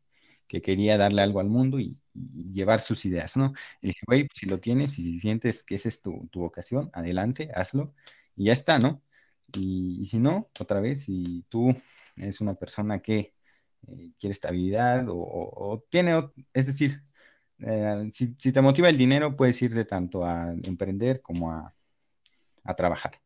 quería darle algo al mundo y, llevar sus ideas, ¿no? Y dije, güey, pues, si lo tienes y si sientes que esa es tu, vocación, adelante, hazlo y ya está, ¿no? Y, si no, otra vez, si tú eres una persona que eh, quiere estabilidad o, tiene, es decir, eh, si, te motiva el dinero, puedes ir de tanto a emprender como a, trabajar.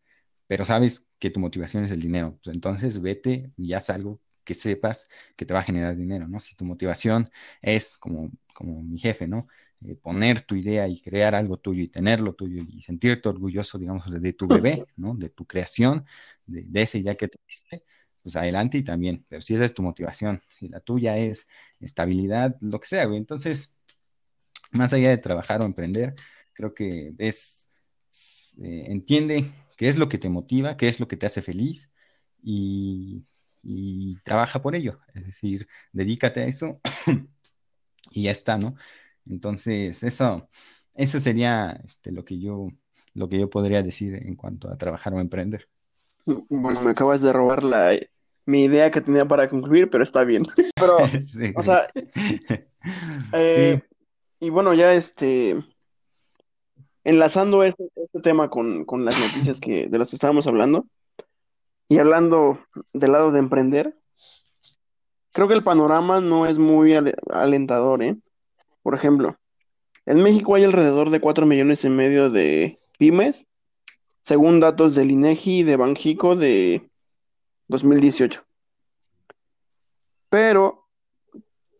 Pero sabes que tu motivación es el dinero. Pues entonces vete y haz algo que sepas que te va a generar dinero, ¿no? Si tu motivación es como, como mi jefe, ¿no? Eh, poner tu idea y crear algo tuyo y tenerlo tuyo y sentirte orgulloso, digamos, de tu bebé, ¿no? De tu creación, de, de esa idea que tuviste, pues adelante y también, pero si esa es tu motivación, si la tuya es estabilidad, lo que sea, güey, entonces, más allá de trabajar o emprender, creo que es, eh, entiende qué es lo que te motiva, qué es lo que te hace feliz y, trabaja por ello, es decir, dedícate a eso y ya está, ¿no? Entonces, eso, eso sería este, lo que yo, lo que yo podría decir en cuanto a trabajar o emprender. Bueno, me acabas de robar la, mi idea que tenía para concluir, pero está bien. Pero, o sea, eh, y bueno, ya este, enlazando este, este tema con, las noticias que, de las que estábamos hablando, y hablando del lado de emprender, creo que el panorama no es muy alentador, ¿eh? Por ejemplo, en México hay alrededor de 4 millones y medio de pymes, según datos del INEGI y de Banjico de 2018. Pero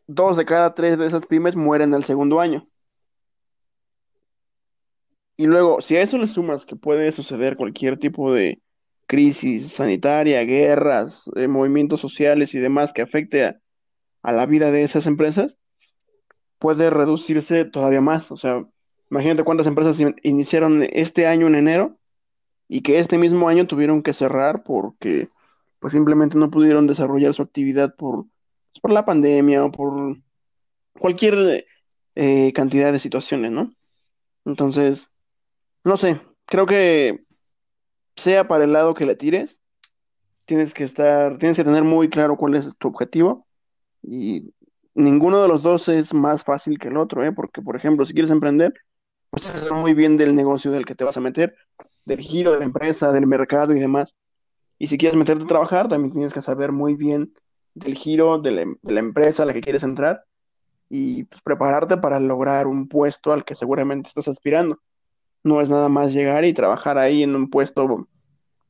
dos de cada tres de esas pymes mueren el segundo año. Y luego, si a eso le sumas que puede suceder cualquier tipo de crisis sanitaria, guerras, eh, movimientos sociales y demás que afecte a, la vida de esas empresas, puede reducirse todavía más. O sea, imagínate cuántas empresas iniciaron este año en enero y que este mismo año tuvieron que cerrar porque pues simplemente no pudieron desarrollar su actividad por, pues, por la pandemia o por cualquier eh, cantidad de situaciones, ¿no? Entonces, no sé, creo que sea para el lado que le tires, tienes que estar, tienes que tener muy claro cuál es tu objetivo y ninguno de los dos es más fácil que el otro, ¿eh? Porque, por ejemplo, si quieres emprender, pues tienes que saber muy bien del negocio del que te vas a meter, del giro de la empresa, del mercado y demás. Y si quieres meterte a trabajar, también tienes que saber muy bien del giro de la, empresa a la que quieres entrar y pues, prepararte para lograr un puesto al que seguramente estás aspirando. No es nada más llegar y trabajar ahí en un puesto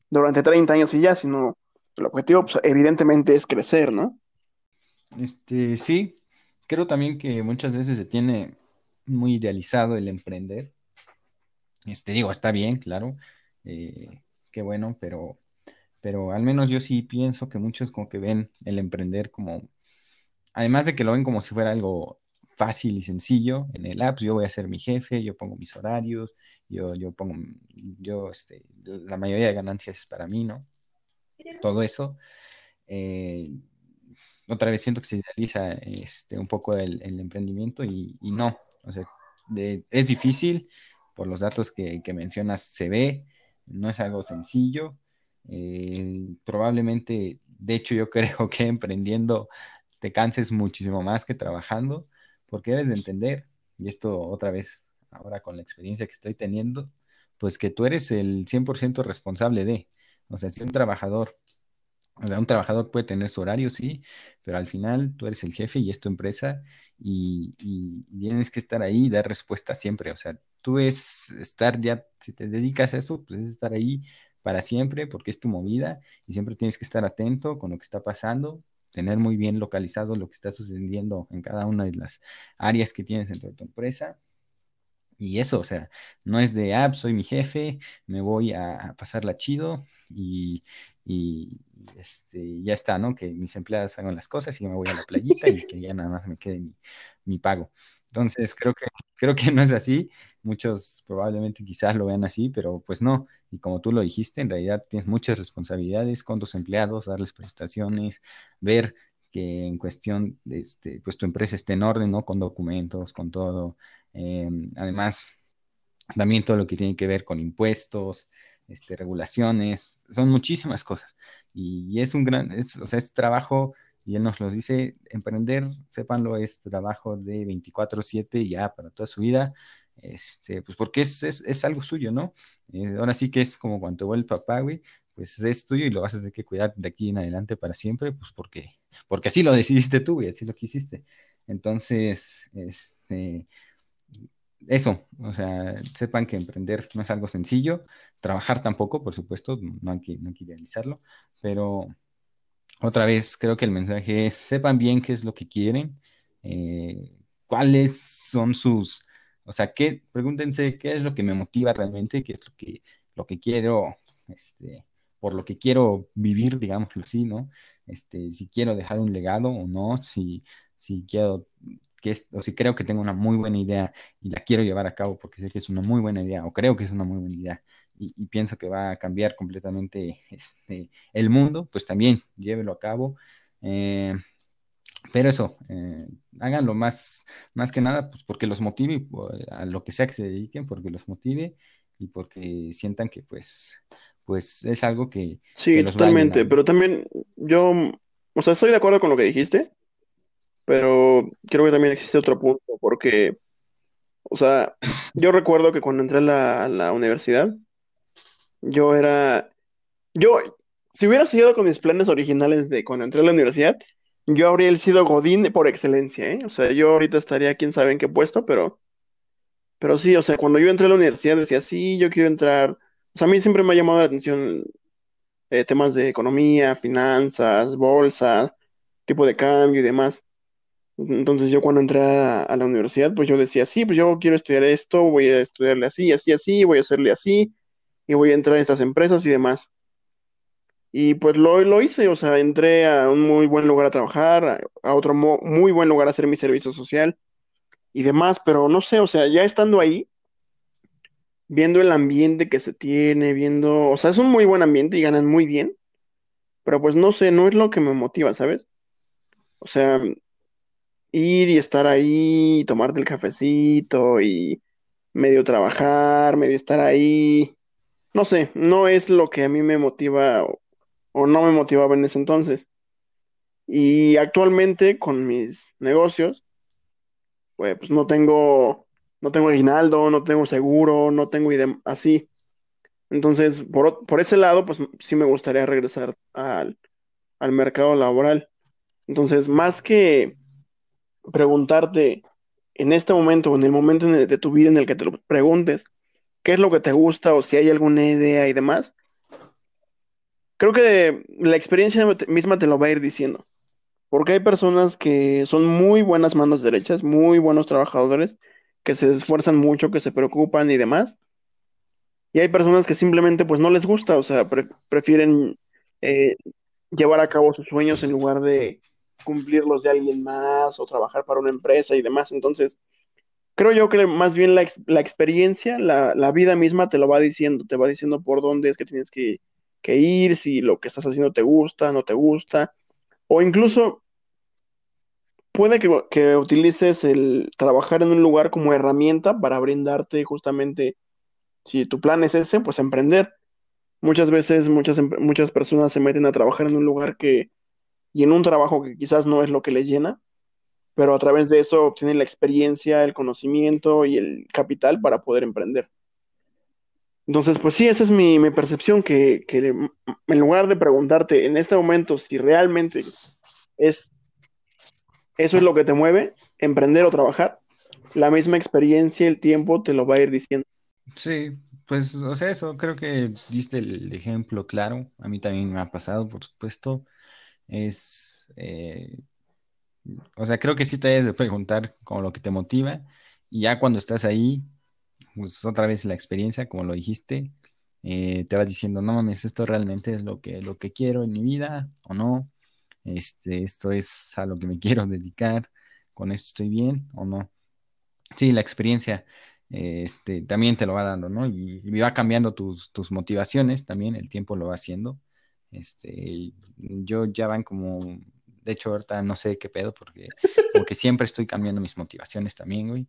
durante 30 años y ya, sino el objetivo, pues, evidentemente, es crecer, ¿no? Este, sí, creo también que muchas veces se tiene muy idealizado el emprender. Este, digo, está bien, claro, eh, qué bueno, pero, pero al menos yo sí pienso que muchos como que ven el emprender como, además de que lo ven como si fuera algo fácil y sencillo en el app, yo voy a ser mi jefe, yo pongo mis horarios, yo, yo pongo, yo, este, la mayoría de ganancias es para mí, ¿no? Todo eso. Eh, otra vez siento que se idealiza este, un poco el, emprendimiento y, no, o sea, es difícil, por los datos que, mencionas se ve, no es algo sencillo, eh, probablemente, de hecho yo creo que emprendiendo te canses muchísimo más que trabajando, porque debes de entender, y esto otra vez, ahora con la experiencia que estoy teniendo, pues que tú eres el 100% responsable de, o sea, si un trabajador o sea, un trabajador puede tener su horario, sí, pero al final tú eres el jefe y es tu empresa y, tienes que estar ahí y dar respuesta siempre. O sea, tú es estar ya, si te dedicas a eso, pues es estar ahí para siempre porque es tu movida y siempre tienes que estar atento con lo que está pasando, tener muy bien localizado lo que está sucediendo en cada una de las áreas que tienes dentro de tu empresa. Y eso, o sea, no es de, ah, pues, soy mi jefe, me voy a pasarla chido y, este, ya está, ¿no? Que mis empleados hagan las cosas y yo me voy a la playita y que ya nada más me quede mi, pago. Entonces, creo que, creo que no es así. Muchos probablemente quizás lo vean así, pero pues no. Y como tú lo dijiste, en realidad tienes muchas responsabilidades con tus empleados, darles prestaciones, ver que en cuestión, este, pues tu empresa esté en orden, ¿no? Con documentos, con todo. Em, además, también todo lo que tiene que ver con impuestos, este, regulaciones, son muchísimas cosas. Y, es un gran, es, o sea, es trabajo, y él nos lo dice, emprender, sépanlo, es trabajo de 24/7 ya para toda su vida, este, pues porque es, es, algo suyo, ¿no? Eh, ahora sí que es como cuando vuelve el papá, güey, pues es tuyo y lo vas a tener que cuidar de aquí en adelante para siempre, pues porque, porque así lo decidiste tú, y así lo quisiste. Entonces, este, eso, o sea, sepan que emprender no es algo sencillo, trabajar tampoco, por supuesto, no hay que, no hay que idealizarlo, pero otra vez creo que el mensaje es, sepan bien qué es lo que quieren, eh, cuáles son sus, o sea, qué, pregúntense qué es lo que me motiva realmente, qué es lo que, lo que quiero, este, por lo que quiero vivir, digámoslo así, ¿no? Este, si quiero dejar un legado o no, si, si quiero o si creo que tengo una muy buena idea y la quiero llevar a cabo porque sé que es una muy buena idea o creo que es una muy buena idea y, pienso que va a cambiar completamente este, el mundo, pues también llévelo a cabo. Eh, pero eso, eh, háganlo más, más que nada, pues porque los motive a lo que sea que se dediquen, porque los motive y porque sientan que pues, pues es algo que... Sí, totalmente, pero también yo, o sea, estoy de acuerdo con lo que dijiste, pero creo que también existe otro punto, porque, o sea, yo recuerdo que cuando entré a la, universidad, yo era, yo, si hubiera seguido con mis planes originales de cuando entré a la universidad, yo habría sido Godín por excelencia, ¿eh? O sea, yo ahorita estaría quién sabe en qué puesto, pero, pero sí, o sea, cuando yo entré a la universidad decía, sí, yo quiero entrar, o sea, a mí siempre me ha llamado la atención eh, temas de economía, finanzas, bolsa, tipo de cambio y demás. Entonces yo cuando entré a, la universidad, pues yo decía, sí, pues yo quiero estudiar esto, voy a estudiarle así, así, así, voy a hacerle así, y voy a entrar a estas empresas y demás. Y pues lo, lo hice, o sea, entré a un muy buen lugar a trabajar, a, otro muy buen lugar a hacer mi servicio social y demás, pero no sé, o sea, ya estando ahí, viendo el ambiente que se tiene, viendo, o sea, es un muy buen ambiente y ganan muy bien, pero pues no sé, no es lo que me motiva, ¿sabes? O sea, ir y estar ahí, tomarte el cafecito y medio trabajar, medio estar ahí. No sé, no es lo que a mí me motiva o, no me motivaba en ese entonces. Y actualmente con mis negocios, pues, pues no tengo, no tengo aguinaldo, no tengo seguro, no tengo así. Entonces, por, por, ese lado, pues sí me gustaría regresar al, al mercado laboral. Entonces, más que preguntarte en este momento o en el momento de tu vida en el que te lo preguntes, qué es lo que te gusta o si hay alguna idea y demás. Creo que la experiencia misma te lo va a ir diciendo. Porque hay personas que son muy buenas manos derechas, muy buenos trabajadores, que se esfuerzan mucho, que se preocupan y demás. Y hay personas que simplemente pues no les gusta, o sea, prefieren eh, llevar a cabo sus sueños en lugar de cumplirlos de alguien más o trabajar para una empresa y demás. Entonces, creo yo que más bien la, experiencia, la, vida misma te lo va diciendo, te va diciendo por dónde es que tienes que, que ir, si lo que estás haciendo te gusta, no te gusta, o incluso puede que, utilices el trabajar en un lugar como herramienta para brindarte justamente, si tu plan es ese, pues emprender. Muchas veces muchas, muchas personas se meten a trabajar en un lugar que, y en un trabajo que quizás no es lo que les llena, pero a través de eso obtienen la experiencia, el conocimiento y el capital para poder emprender. Entonces, pues sí, esa es mi, percepción, que, que, en lugar de preguntarte en este momento si realmente es eso es lo que te mueve, emprender o trabajar, la misma experiencia, el tiempo te lo va a ir diciendo. Sí, pues, o sea, eso creo que diste el ejemplo claro. A mí también me ha pasado, por supuesto. Es, eh, o sea, creo que sí te debes de preguntar como lo que te motiva y ya cuando estás ahí, pues otra vez la experiencia, como lo dijiste, eh, te vas diciendo, no mames, esto realmente es lo que, lo que quiero en mi vida o no este, esto es a lo que me quiero dedicar, con esto estoy bien o no. Sí, la experiencia este, también te lo va dando, ¿no? Y, va cambiando tus, tus, motivaciones también, el tiempo lo va haciendo. Este, yo ya van como, de hecho ahorita no sé qué pedo, porque como que siempre estoy cambiando mis motivaciones también, güey.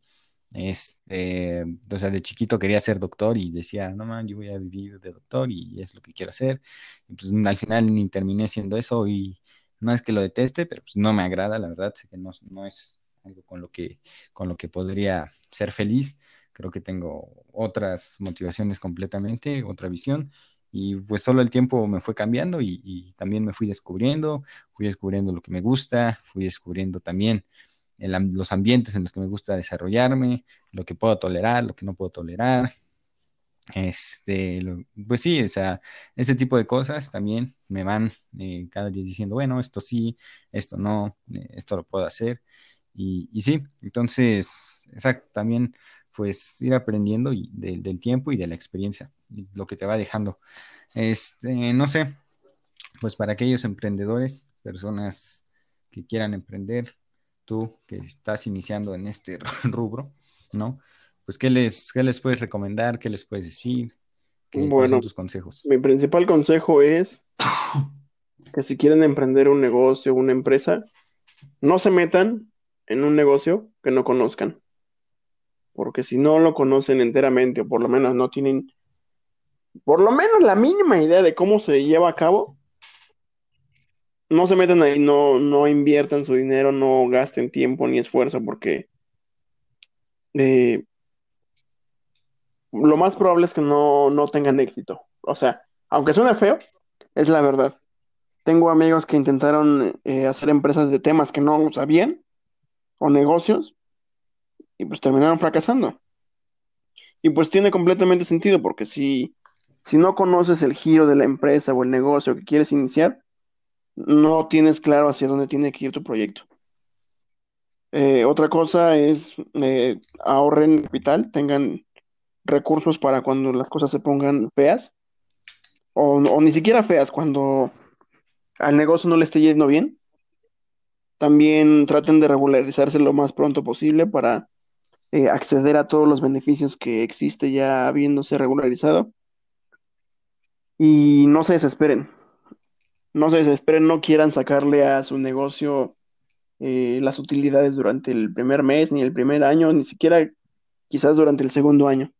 Este, o sea, de chiquito quería ser doctor y decía, no man, yo voy a vivir de doctor y es lo que quiero hacer. Y pues al final ni terminé siendo eso y no es que lo deteste, pero pues no me agrada, la verdad, sé que no, no es algo con lo que, con lo que podría ser feliz. Creo que tengo otras motivaciones completamente, otra visión. Y pues solo el tiempo me fue cambiando y, también me fui descubriendo, fui descubriendo lo que me gusta, fui descubriendo también los ambientes en los que me gusta desarrollarme, lo que puedo tolerar, lo que no puedo tolerar, este, pues sí, o sea, ese tipo de cosas también me van eh, cada día diciendo, bueno, esto sí, esto no, eh, esto lo puedo hacer. Y, y sí, entonces, exacto, también pues ir aprendiendo y del tiempo y de la experiencia, y lo que te va dejando. Este, no sé, pues para aquellos emprendedores, personas que quieran emprender, tú que estás iniciando en este rubro, ¿no? pues, ¿qué les, qué les puedes recomendar? ¿Qué les puedes decir? ¿Qué bueno, son tus consejos? Mi principal consejo es que si quieren emprender un negocio, una empresa, no se metan en un negocio que no conozcan. Porque si no lo conocen enteramente, o por lo menos no tienen, por lo menos la mínima idea de cómo se lleva a cabo, no se metan ahí, no, no inviertan su dinero, no gasten tiempo ni esfuerzo, porque eh, lo más probable es que no, tengan éxito. O sea, aunque suene feo, es la verdad. Tengo amigos que intentaron eh, hacer empresas de temas que no sabían, o negocios, y pues terminaron fracasando. Y pues tiene completamente sentido, porque si, si no conoces el giro de la empresa o el negocio que quieres iniciar, no tienes claro hacia dónde tiene que ir tu proyecto. Eh, otra cosa es eh, ahorren capital, tengan recursos para cuando las cosas se pongan feas, o, ni siquiera feas, cuando al negocio no le esté yendo bien. También traten de regularizarse lo más pronto posible para eh, acceder a todos los beneficios que existe ya habiéndose regularizado. Y no se desesperen. No se desesperen, no quieran sacarle a su negocio eh, las utilidades durante el primer mes, ni el primer año, ni siquiera quizás durante el segundo año.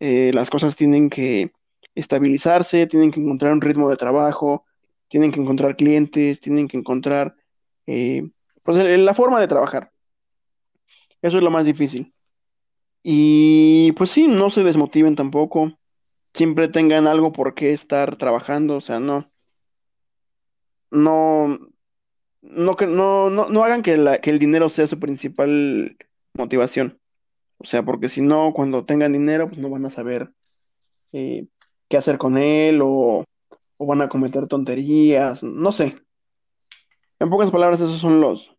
Eh, las cosas tienen que estabilizarse, tienen que encontrar un ritmo de trabajo, tienen que encontrar clientes, tienen que encontrar pues, la forma de trabajar. Eso es lo más difícil. Y pues sí, no se desmotiven tampoco. Siempre tengan algo por qué estar trabajando, o sea, no. No, no, no, no, no hagan que, el dinero sea su principal motivación. O sea, porque si no, cuando tengan dinero, pues no van a saber eh, qué hacer con él o, o van a cometer tonterías, no sé. En pocas palabras, esos son los,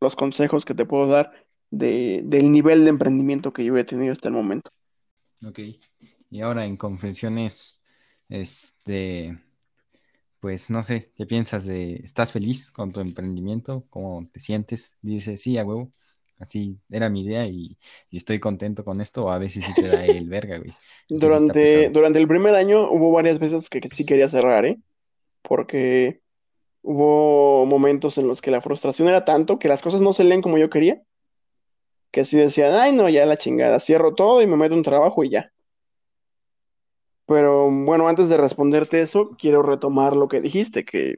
los consejos que te puedo dar de, del nivel de emprendimiento que yo he tenido hasta el momento. Ok. Y ahora en confesiones, este, pues no sé, ¿qué piensas de, estás feliz con tu emprendimiento? ¿Cómo te sientes? Dices, sí, a huevo, así era mi idea y, y estoy contento con esto, o a veces sí te da el verga, güey. Durante, durante el primer año hubo varias veces que sí quería cerrar, ¿eh? Porque hubo momentos en los que la frustración era tanto que las cosas no salían como yo quería, que así decían, ay, no, ya la chingada, cierro todo y me meto un trabajo y ya. Pero bueno, antes de responderte eso, quiero retomar lo que dijiste, que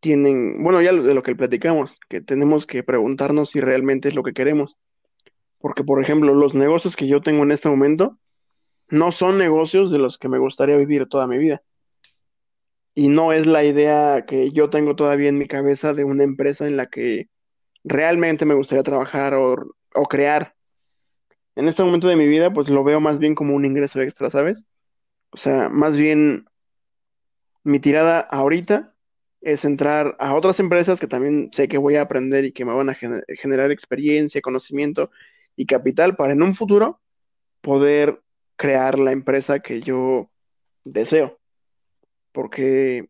tienen, bueno, ya de lo que platicamos, que tenemos que preguntarnos si realmente es lo que queremos. Porque, por ejemplo, los negocios que yo tengo en este momento no son negocios de los que me gustaría vivir toda mi vida. Y no es la idea que yo tengo todavía en mi cabeza de una empresa en la que realmente me gustaría trabajar o, o crear. En este momento de mi vida, pues lo veo más bien como un ingreso extra, ¿sabes? O sea, más bien mi tirada ahorita es entrar a otras empresas que también sé que voy a aprender y que me van a gener- generar experiencia, conocimiento y capital para en un futuro poder crear la empresa que yo deseo. Porque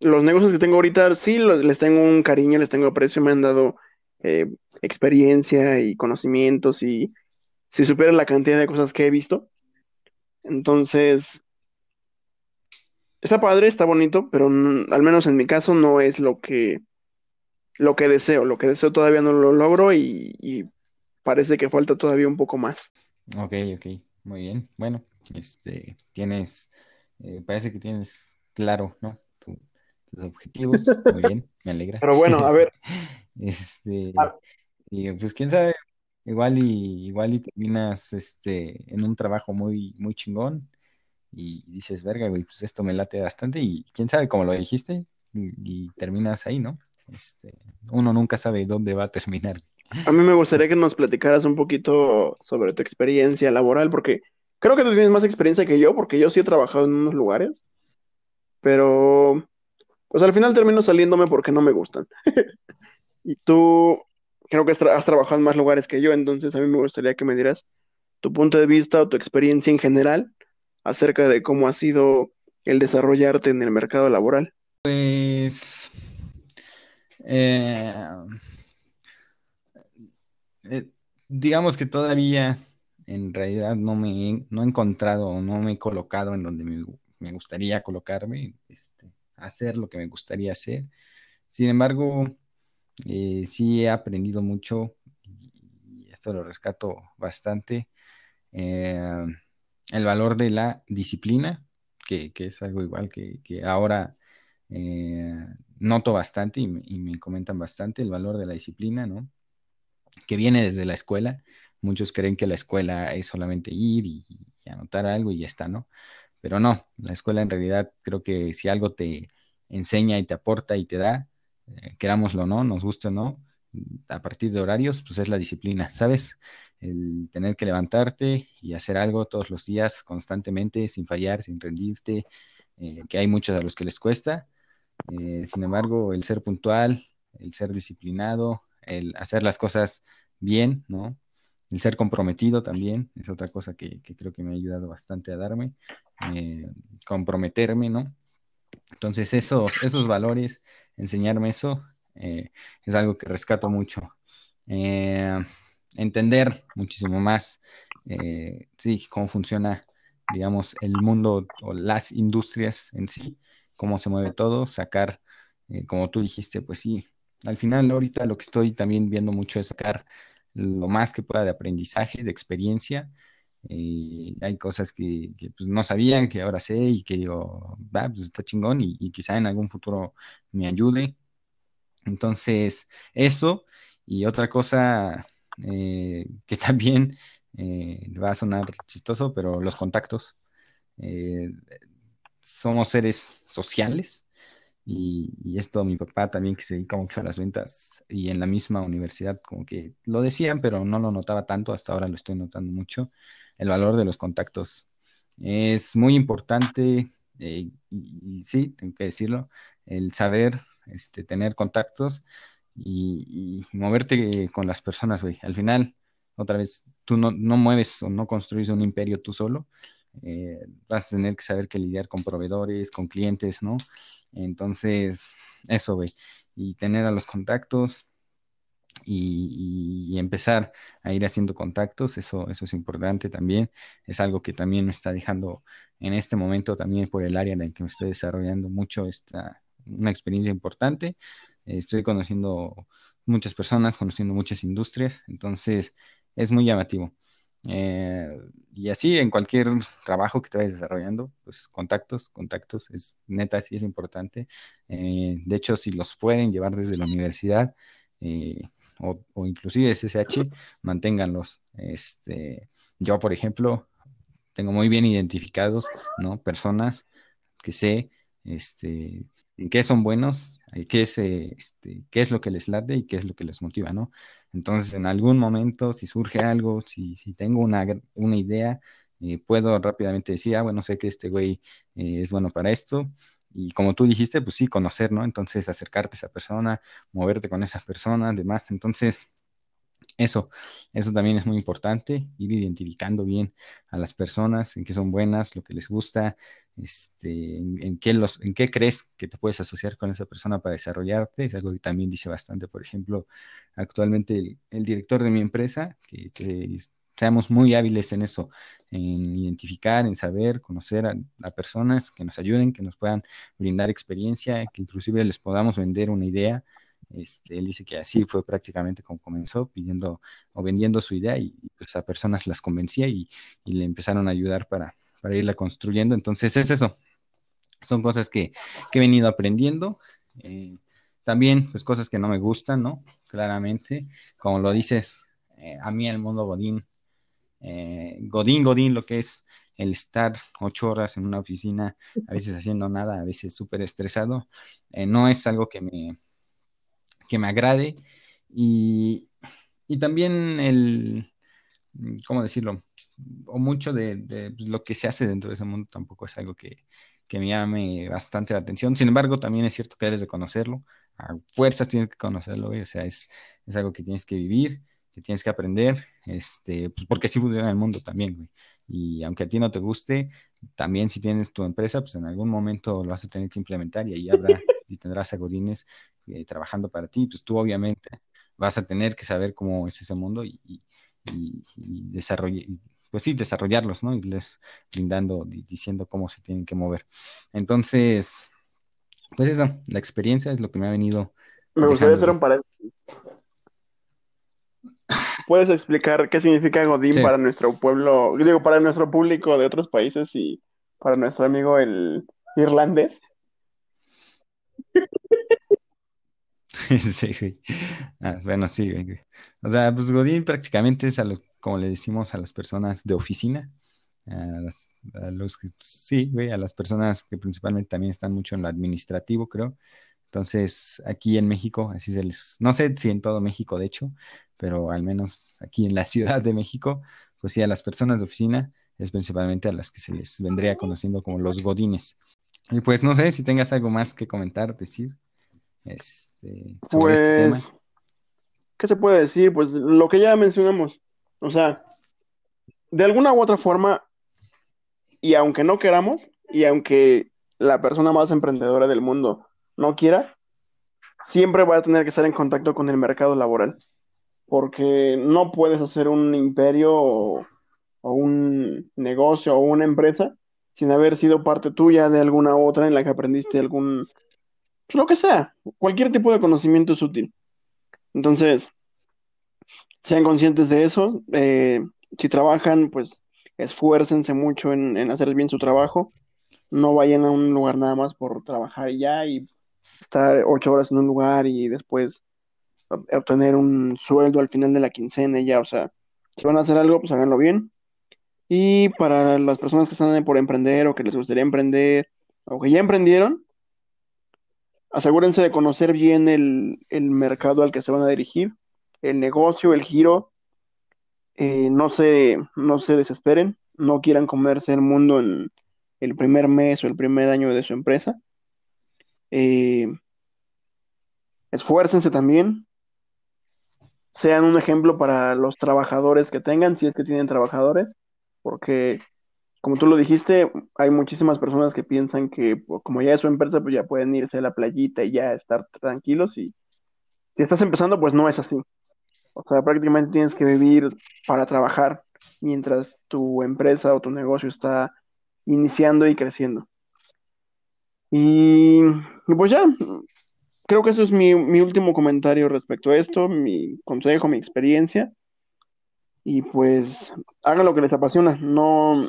los negocios que tengo ahorita, sí, les tengo un cariño, les tengo aprecio, me han dado eh, experiencia y conocimientos y si supieras la cantidad de cosas que he visto, entonces está padre, está bonito, pero al menos en mi caso no es lo que, lo que deseo, lo que deseo todavía no lo logro y, y parece que falta todavía un poco más. Ok, ok, muy bien. Bueno, este, tienes, eh, parece que tienes claro, ¿no? Tu- tus objetivos, muy bien, me alegra. Pero bueno, a ver, Este, a- y pues quién sabe, igual y igual y terminas este en un trabajo muy, muy chingón y dices, verga, güey, pues esto me late bastante y quién sabe, como lo dijiste, y, y terminas ahí, ¿no? Este, uno nunca sabe dónde va a terminar. a mí me gustaría que nos platicaras un poquito sobre tu experiencia laboral, porque creo que tú tienes más experiencia que yo, porque yo sí he trabajado en unos lugares, pero pues al final termino saliéndome porque no me gustan. Y tú creo que has, tra- has trabajado en más lugares que yo, entonces a mí me gustaría que me dieras tu punto de vista o tu experiencia en general acerca de cómo ha sido el desarrollarte en el mercado laboral. Pues, eh, eh, digamos que todavía en realidad no me no he encontrado o no me he colocado en donde me, me gustaría colocarme, este, hacer lo que me gustaría hacer. Sin embargo, eh, sí he aprendido mucho y esto lo rescato bastante, eh, el valor de la disciplina, que, que es algo igual que, que ahora eh, noto bastante y me, y me comentan bastante el valor de la disciplina, ¿no? que viene desde la escuela. Muchos creen que la escuela es solamente ir y, y anotar algo y ya está, ¿no? Pero no, la escuela en realidad creo que si algo te enseña y te aporta y te da, eh, querámoslo o no, nos guste o no, a partir de horarios, pues es la disciplina, ¿sabes? El tener que levantarte y hacer algo todos los días, constantemente, sin fallar, sin rendirte, eh, que hay muchos a los que les cuesta. Eh, sin embargo, el ser puntual, el ser disciplinado, el hacer las cosas bien, ¿no? El ser comprometido también es otra cosa que, creo que me ha ayudado bastante a darme, comprometerme, ¿no? Entonces, esos, esos valores, enseñarme eso, eh, es algo que rescato mucho. Eh, entender muchísimo más, eh, sí, cómo funciona, digamos, el mundo o las industrias en sí, cómo se mueve todo, sacar, eh, como tú dijiste, pues sí, al final ahorita lo que estoy también viendo mucho es sacar lo más que pueda de aprendizaje, de experiencia. Eh, hay cosas que, pues, no sabían, que ahora sé y que digo, va, pues está chingón y, y quizá en algún futuro me ayude. Entonces, eso y otra cosa eh, que también eh, va a sonar chistoso, pero los contactos. Eh, somos seres sociales y, esto mi papá también que se dedica mucho a las ventas y en la misma universidad como que lo decían, pero no lo notaba tanto, hasta ahora lo estoy notando mucho, el valor de los contactos. Es muy importante, eh, y, sí, tengo que decirlo, el saber este, tener contactos y, moverte con las personas, güey. Al final, otra vez, tú no, no mueves o no construyes un imperio tú solo, eh, vas a tener que saber que lidiar con proveedores, con clientes, ¿no? Entonces, eso, güey. Y tener a los contactos y, empezar a ir haciendo contactos, eso, eso es importante también. Es algo que también me está dejando en este momento también por el área en el que me estoy desarrollando mucho esta, una experiencia importante. estoy conociendo muchas personas, conociendo muchas industrias, entonces es muy llamativo. Eh, y así en cualquier trabajo que te vayas desarrollando, pues contactos, contactos, es neta, sí es importante. Eh, de hecho, si los pueden llevar desde la universidad eh, o, o, inclusive SSH, manténganlos. Este, yo, por ejemplo, tengo muy bien identificados, ¿no? Personas que sé, este, qué son buenos, qué es, este, qué es lo que les late y qué es lo que les motiva, ¿no? Entonces, en algún momento, si surge algo, si, si tengo una, una idea, eh, puedo rápidamente decir, ah, bueno, sé que este güey eh, es bueno para esto. Y como tú dijiste, pues sí, conocer, ¿no? Entonces, acercarte a esa persona, moverte con esa persona, demás. Entonces, eso, eso también es muy importante, ir identificando bien a las personas, en qué son buenas, lo que les gusta, este, en, qué los, en qué crees que te puedes asociar con esa persona para desarrollarte, es algo que también dice bastante, por ejemplo, actualmente el, director de mi empresa, que, seamos muy hábiles en eso, en identificar, en saber, conocer a, a, personas que nos ayuden, que nos puedan brindar experiencia, que inclusive les podamos vender una idea este, él dice que así fue prácticamente como comenzó, pidiendo o vendiendo su idea y, pues a personas las convencía y, le empezaron a ayudar para, para, irla construyendo. Entonces es eso, son cosas que, he venido aprendiendo. Eh, también, pues cosas que no me gustan, ¿no? Claramente, como lo dices, eh, a mí el mundo Godín, eh, Godín, Godín, lo que es el estar ocho horas en una oficina, a veces haciendo nada, a veces súper estresado, no es algo que me, que me agrade y, también el, ¿cómo decirlo? O mucho de, pues, lo que se hace dentro de ese mundo tampoco es algo que, me llame bastante la atención. Sin embargo, también es cierto que debes de conocerlo. A fuerzas tienes que conocerlo, o sea, es, es algo que tienes que vivir, que tienes que aprender, este, pues porque así funciona el mundo también, güey. Y aunque a ti no te guste, también si tienes tu empresa, pues en algún momento lo vas a tener que implementar y ahí habrá y tendrás a Godines eh, trabajando para ti, pues tú obviamente vas a tener que saber cómo es ese mundo y, desarrollar, pues sí, desarrollarlos, ¿no? Irles brindando, diciendo cómo se tienen que mover. Entonces, pues eso, la experiencia es lo que me ha venido. Me gustaría hacer un paréntesis. ¿Puedes explicar qué significa Godín para nuestro pueblo, digo, para nuestro público de otros países y para nuestro amigo el irlandés? Sí, güey. Ah, bueno, sí, güey. O sea, pues Godín prácticamente es a los, como le decimos a las personas de oficina, a, los que, sí, güey, a las personas que principalmente también están mucho en lo administrativo, creo. Entonces, aquí en México, así se les, no sé si en todo México, de hecho, pero al menos aquí en la Ciudad de México, pues sí, a las personas de oficina es principalmente a las que se les vendría conociendo como los godines. Y pues no sé si tengas algo más que comentar, decir. Este, este. Pues, ¿qué se puede decir? Pues lo que ya mencionamos. O sea, de alguna u otra forma, y aunque no queramos, y aunque la persona más emprendedora del mundo no quiera, siempre va a tener que estar en contacto con el mercado laboral. Porque no puedes hacer un imperio o un negocio o una empresa sin haber sido parte tuya de alguna otra en la que aprendiste algún, lo que sea, cualquier tipo de conocimiento es útil. Entonces, sean conscientes de eso. Eh, si trabajan, pues esfuércense mucho en, hacer bien su trabajo. No vayan a un lugar nada más por trabajar y ya y estar ocho horas en un lugar y después obtener un sueldo al final de la quincena y ya. O sea, si van a hacer algo, pues háganlo bien. Y para las personas que están por emprender o que les gustaría emprender o que ya emprendieron, asegúrense de conocer bien el, el mercado al que se van a dirigir, el negocio, el giro. Eh, no, se, no se desesperen, no quieran comerse el mundo en el primer mes o el primer año de su empresa. Eh, esfuércense también, sean un ejemplo para los trabajadores que tengan, si es que tienen trabajadores, porque como tú lo dijiste, hay muchísimas personas que piensan que pues, como ya es su empresa, pues ya pueden irse a la playita y ya estar tranquilos y si estás empezando, pues no es así. O sea, prácticamente tienes que vivir para trabajar mientras tu empresa o tu negocio está iniciando y creciendo. Y, pues ya, creo que eso es mi, último comentario respecto a esto, mi consejo, mi experiencia. Y pues hagan lo que les apasiona. No,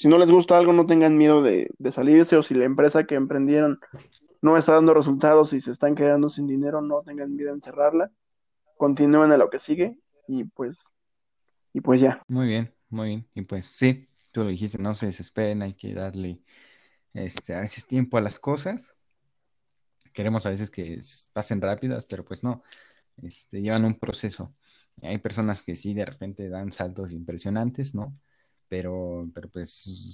si no les gusta algo, no tengan miedo de, de salirse o si la empresa que emprendieron no está dando resultados y se están quedando sin dinero, no tengan miedo en cerrarla. Continúen a lo que sigue y pues y pues ya. Muy bien, muy bien. Y pues sí, tú lo dijiste, no se desesperen, hay que darle este, a veces tiempo a las cosas. Queremos a veces que pasen rápidas, pero pues no, este, llevan un proceso. Hay personas que sí de repente dan saltos impresionantes, ¿no? Pero, pero pues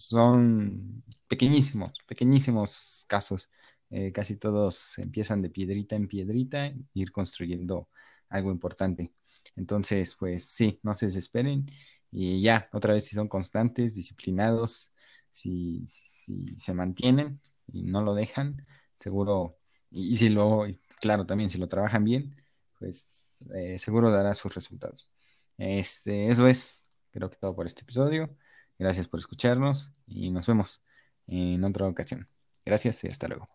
son pequeñísimos, pequeñísimos casos. Eh, casi todos empiezan de piedrita en piedrita, ir construyendo algo importante. Entonces, pues sí, no se desesperen y ya, otra vez si son constantes, disciplinados, si, se mantienen y no lo dejan, seguro, y, si lo, claro, también si lo trabajan bien, pues eh, seguro dará sus resultados. Este, eso es, creo que todo por este episodio. Gracias por escucharnos y nos vemos en otra ocasión. Gracias y hasta luego.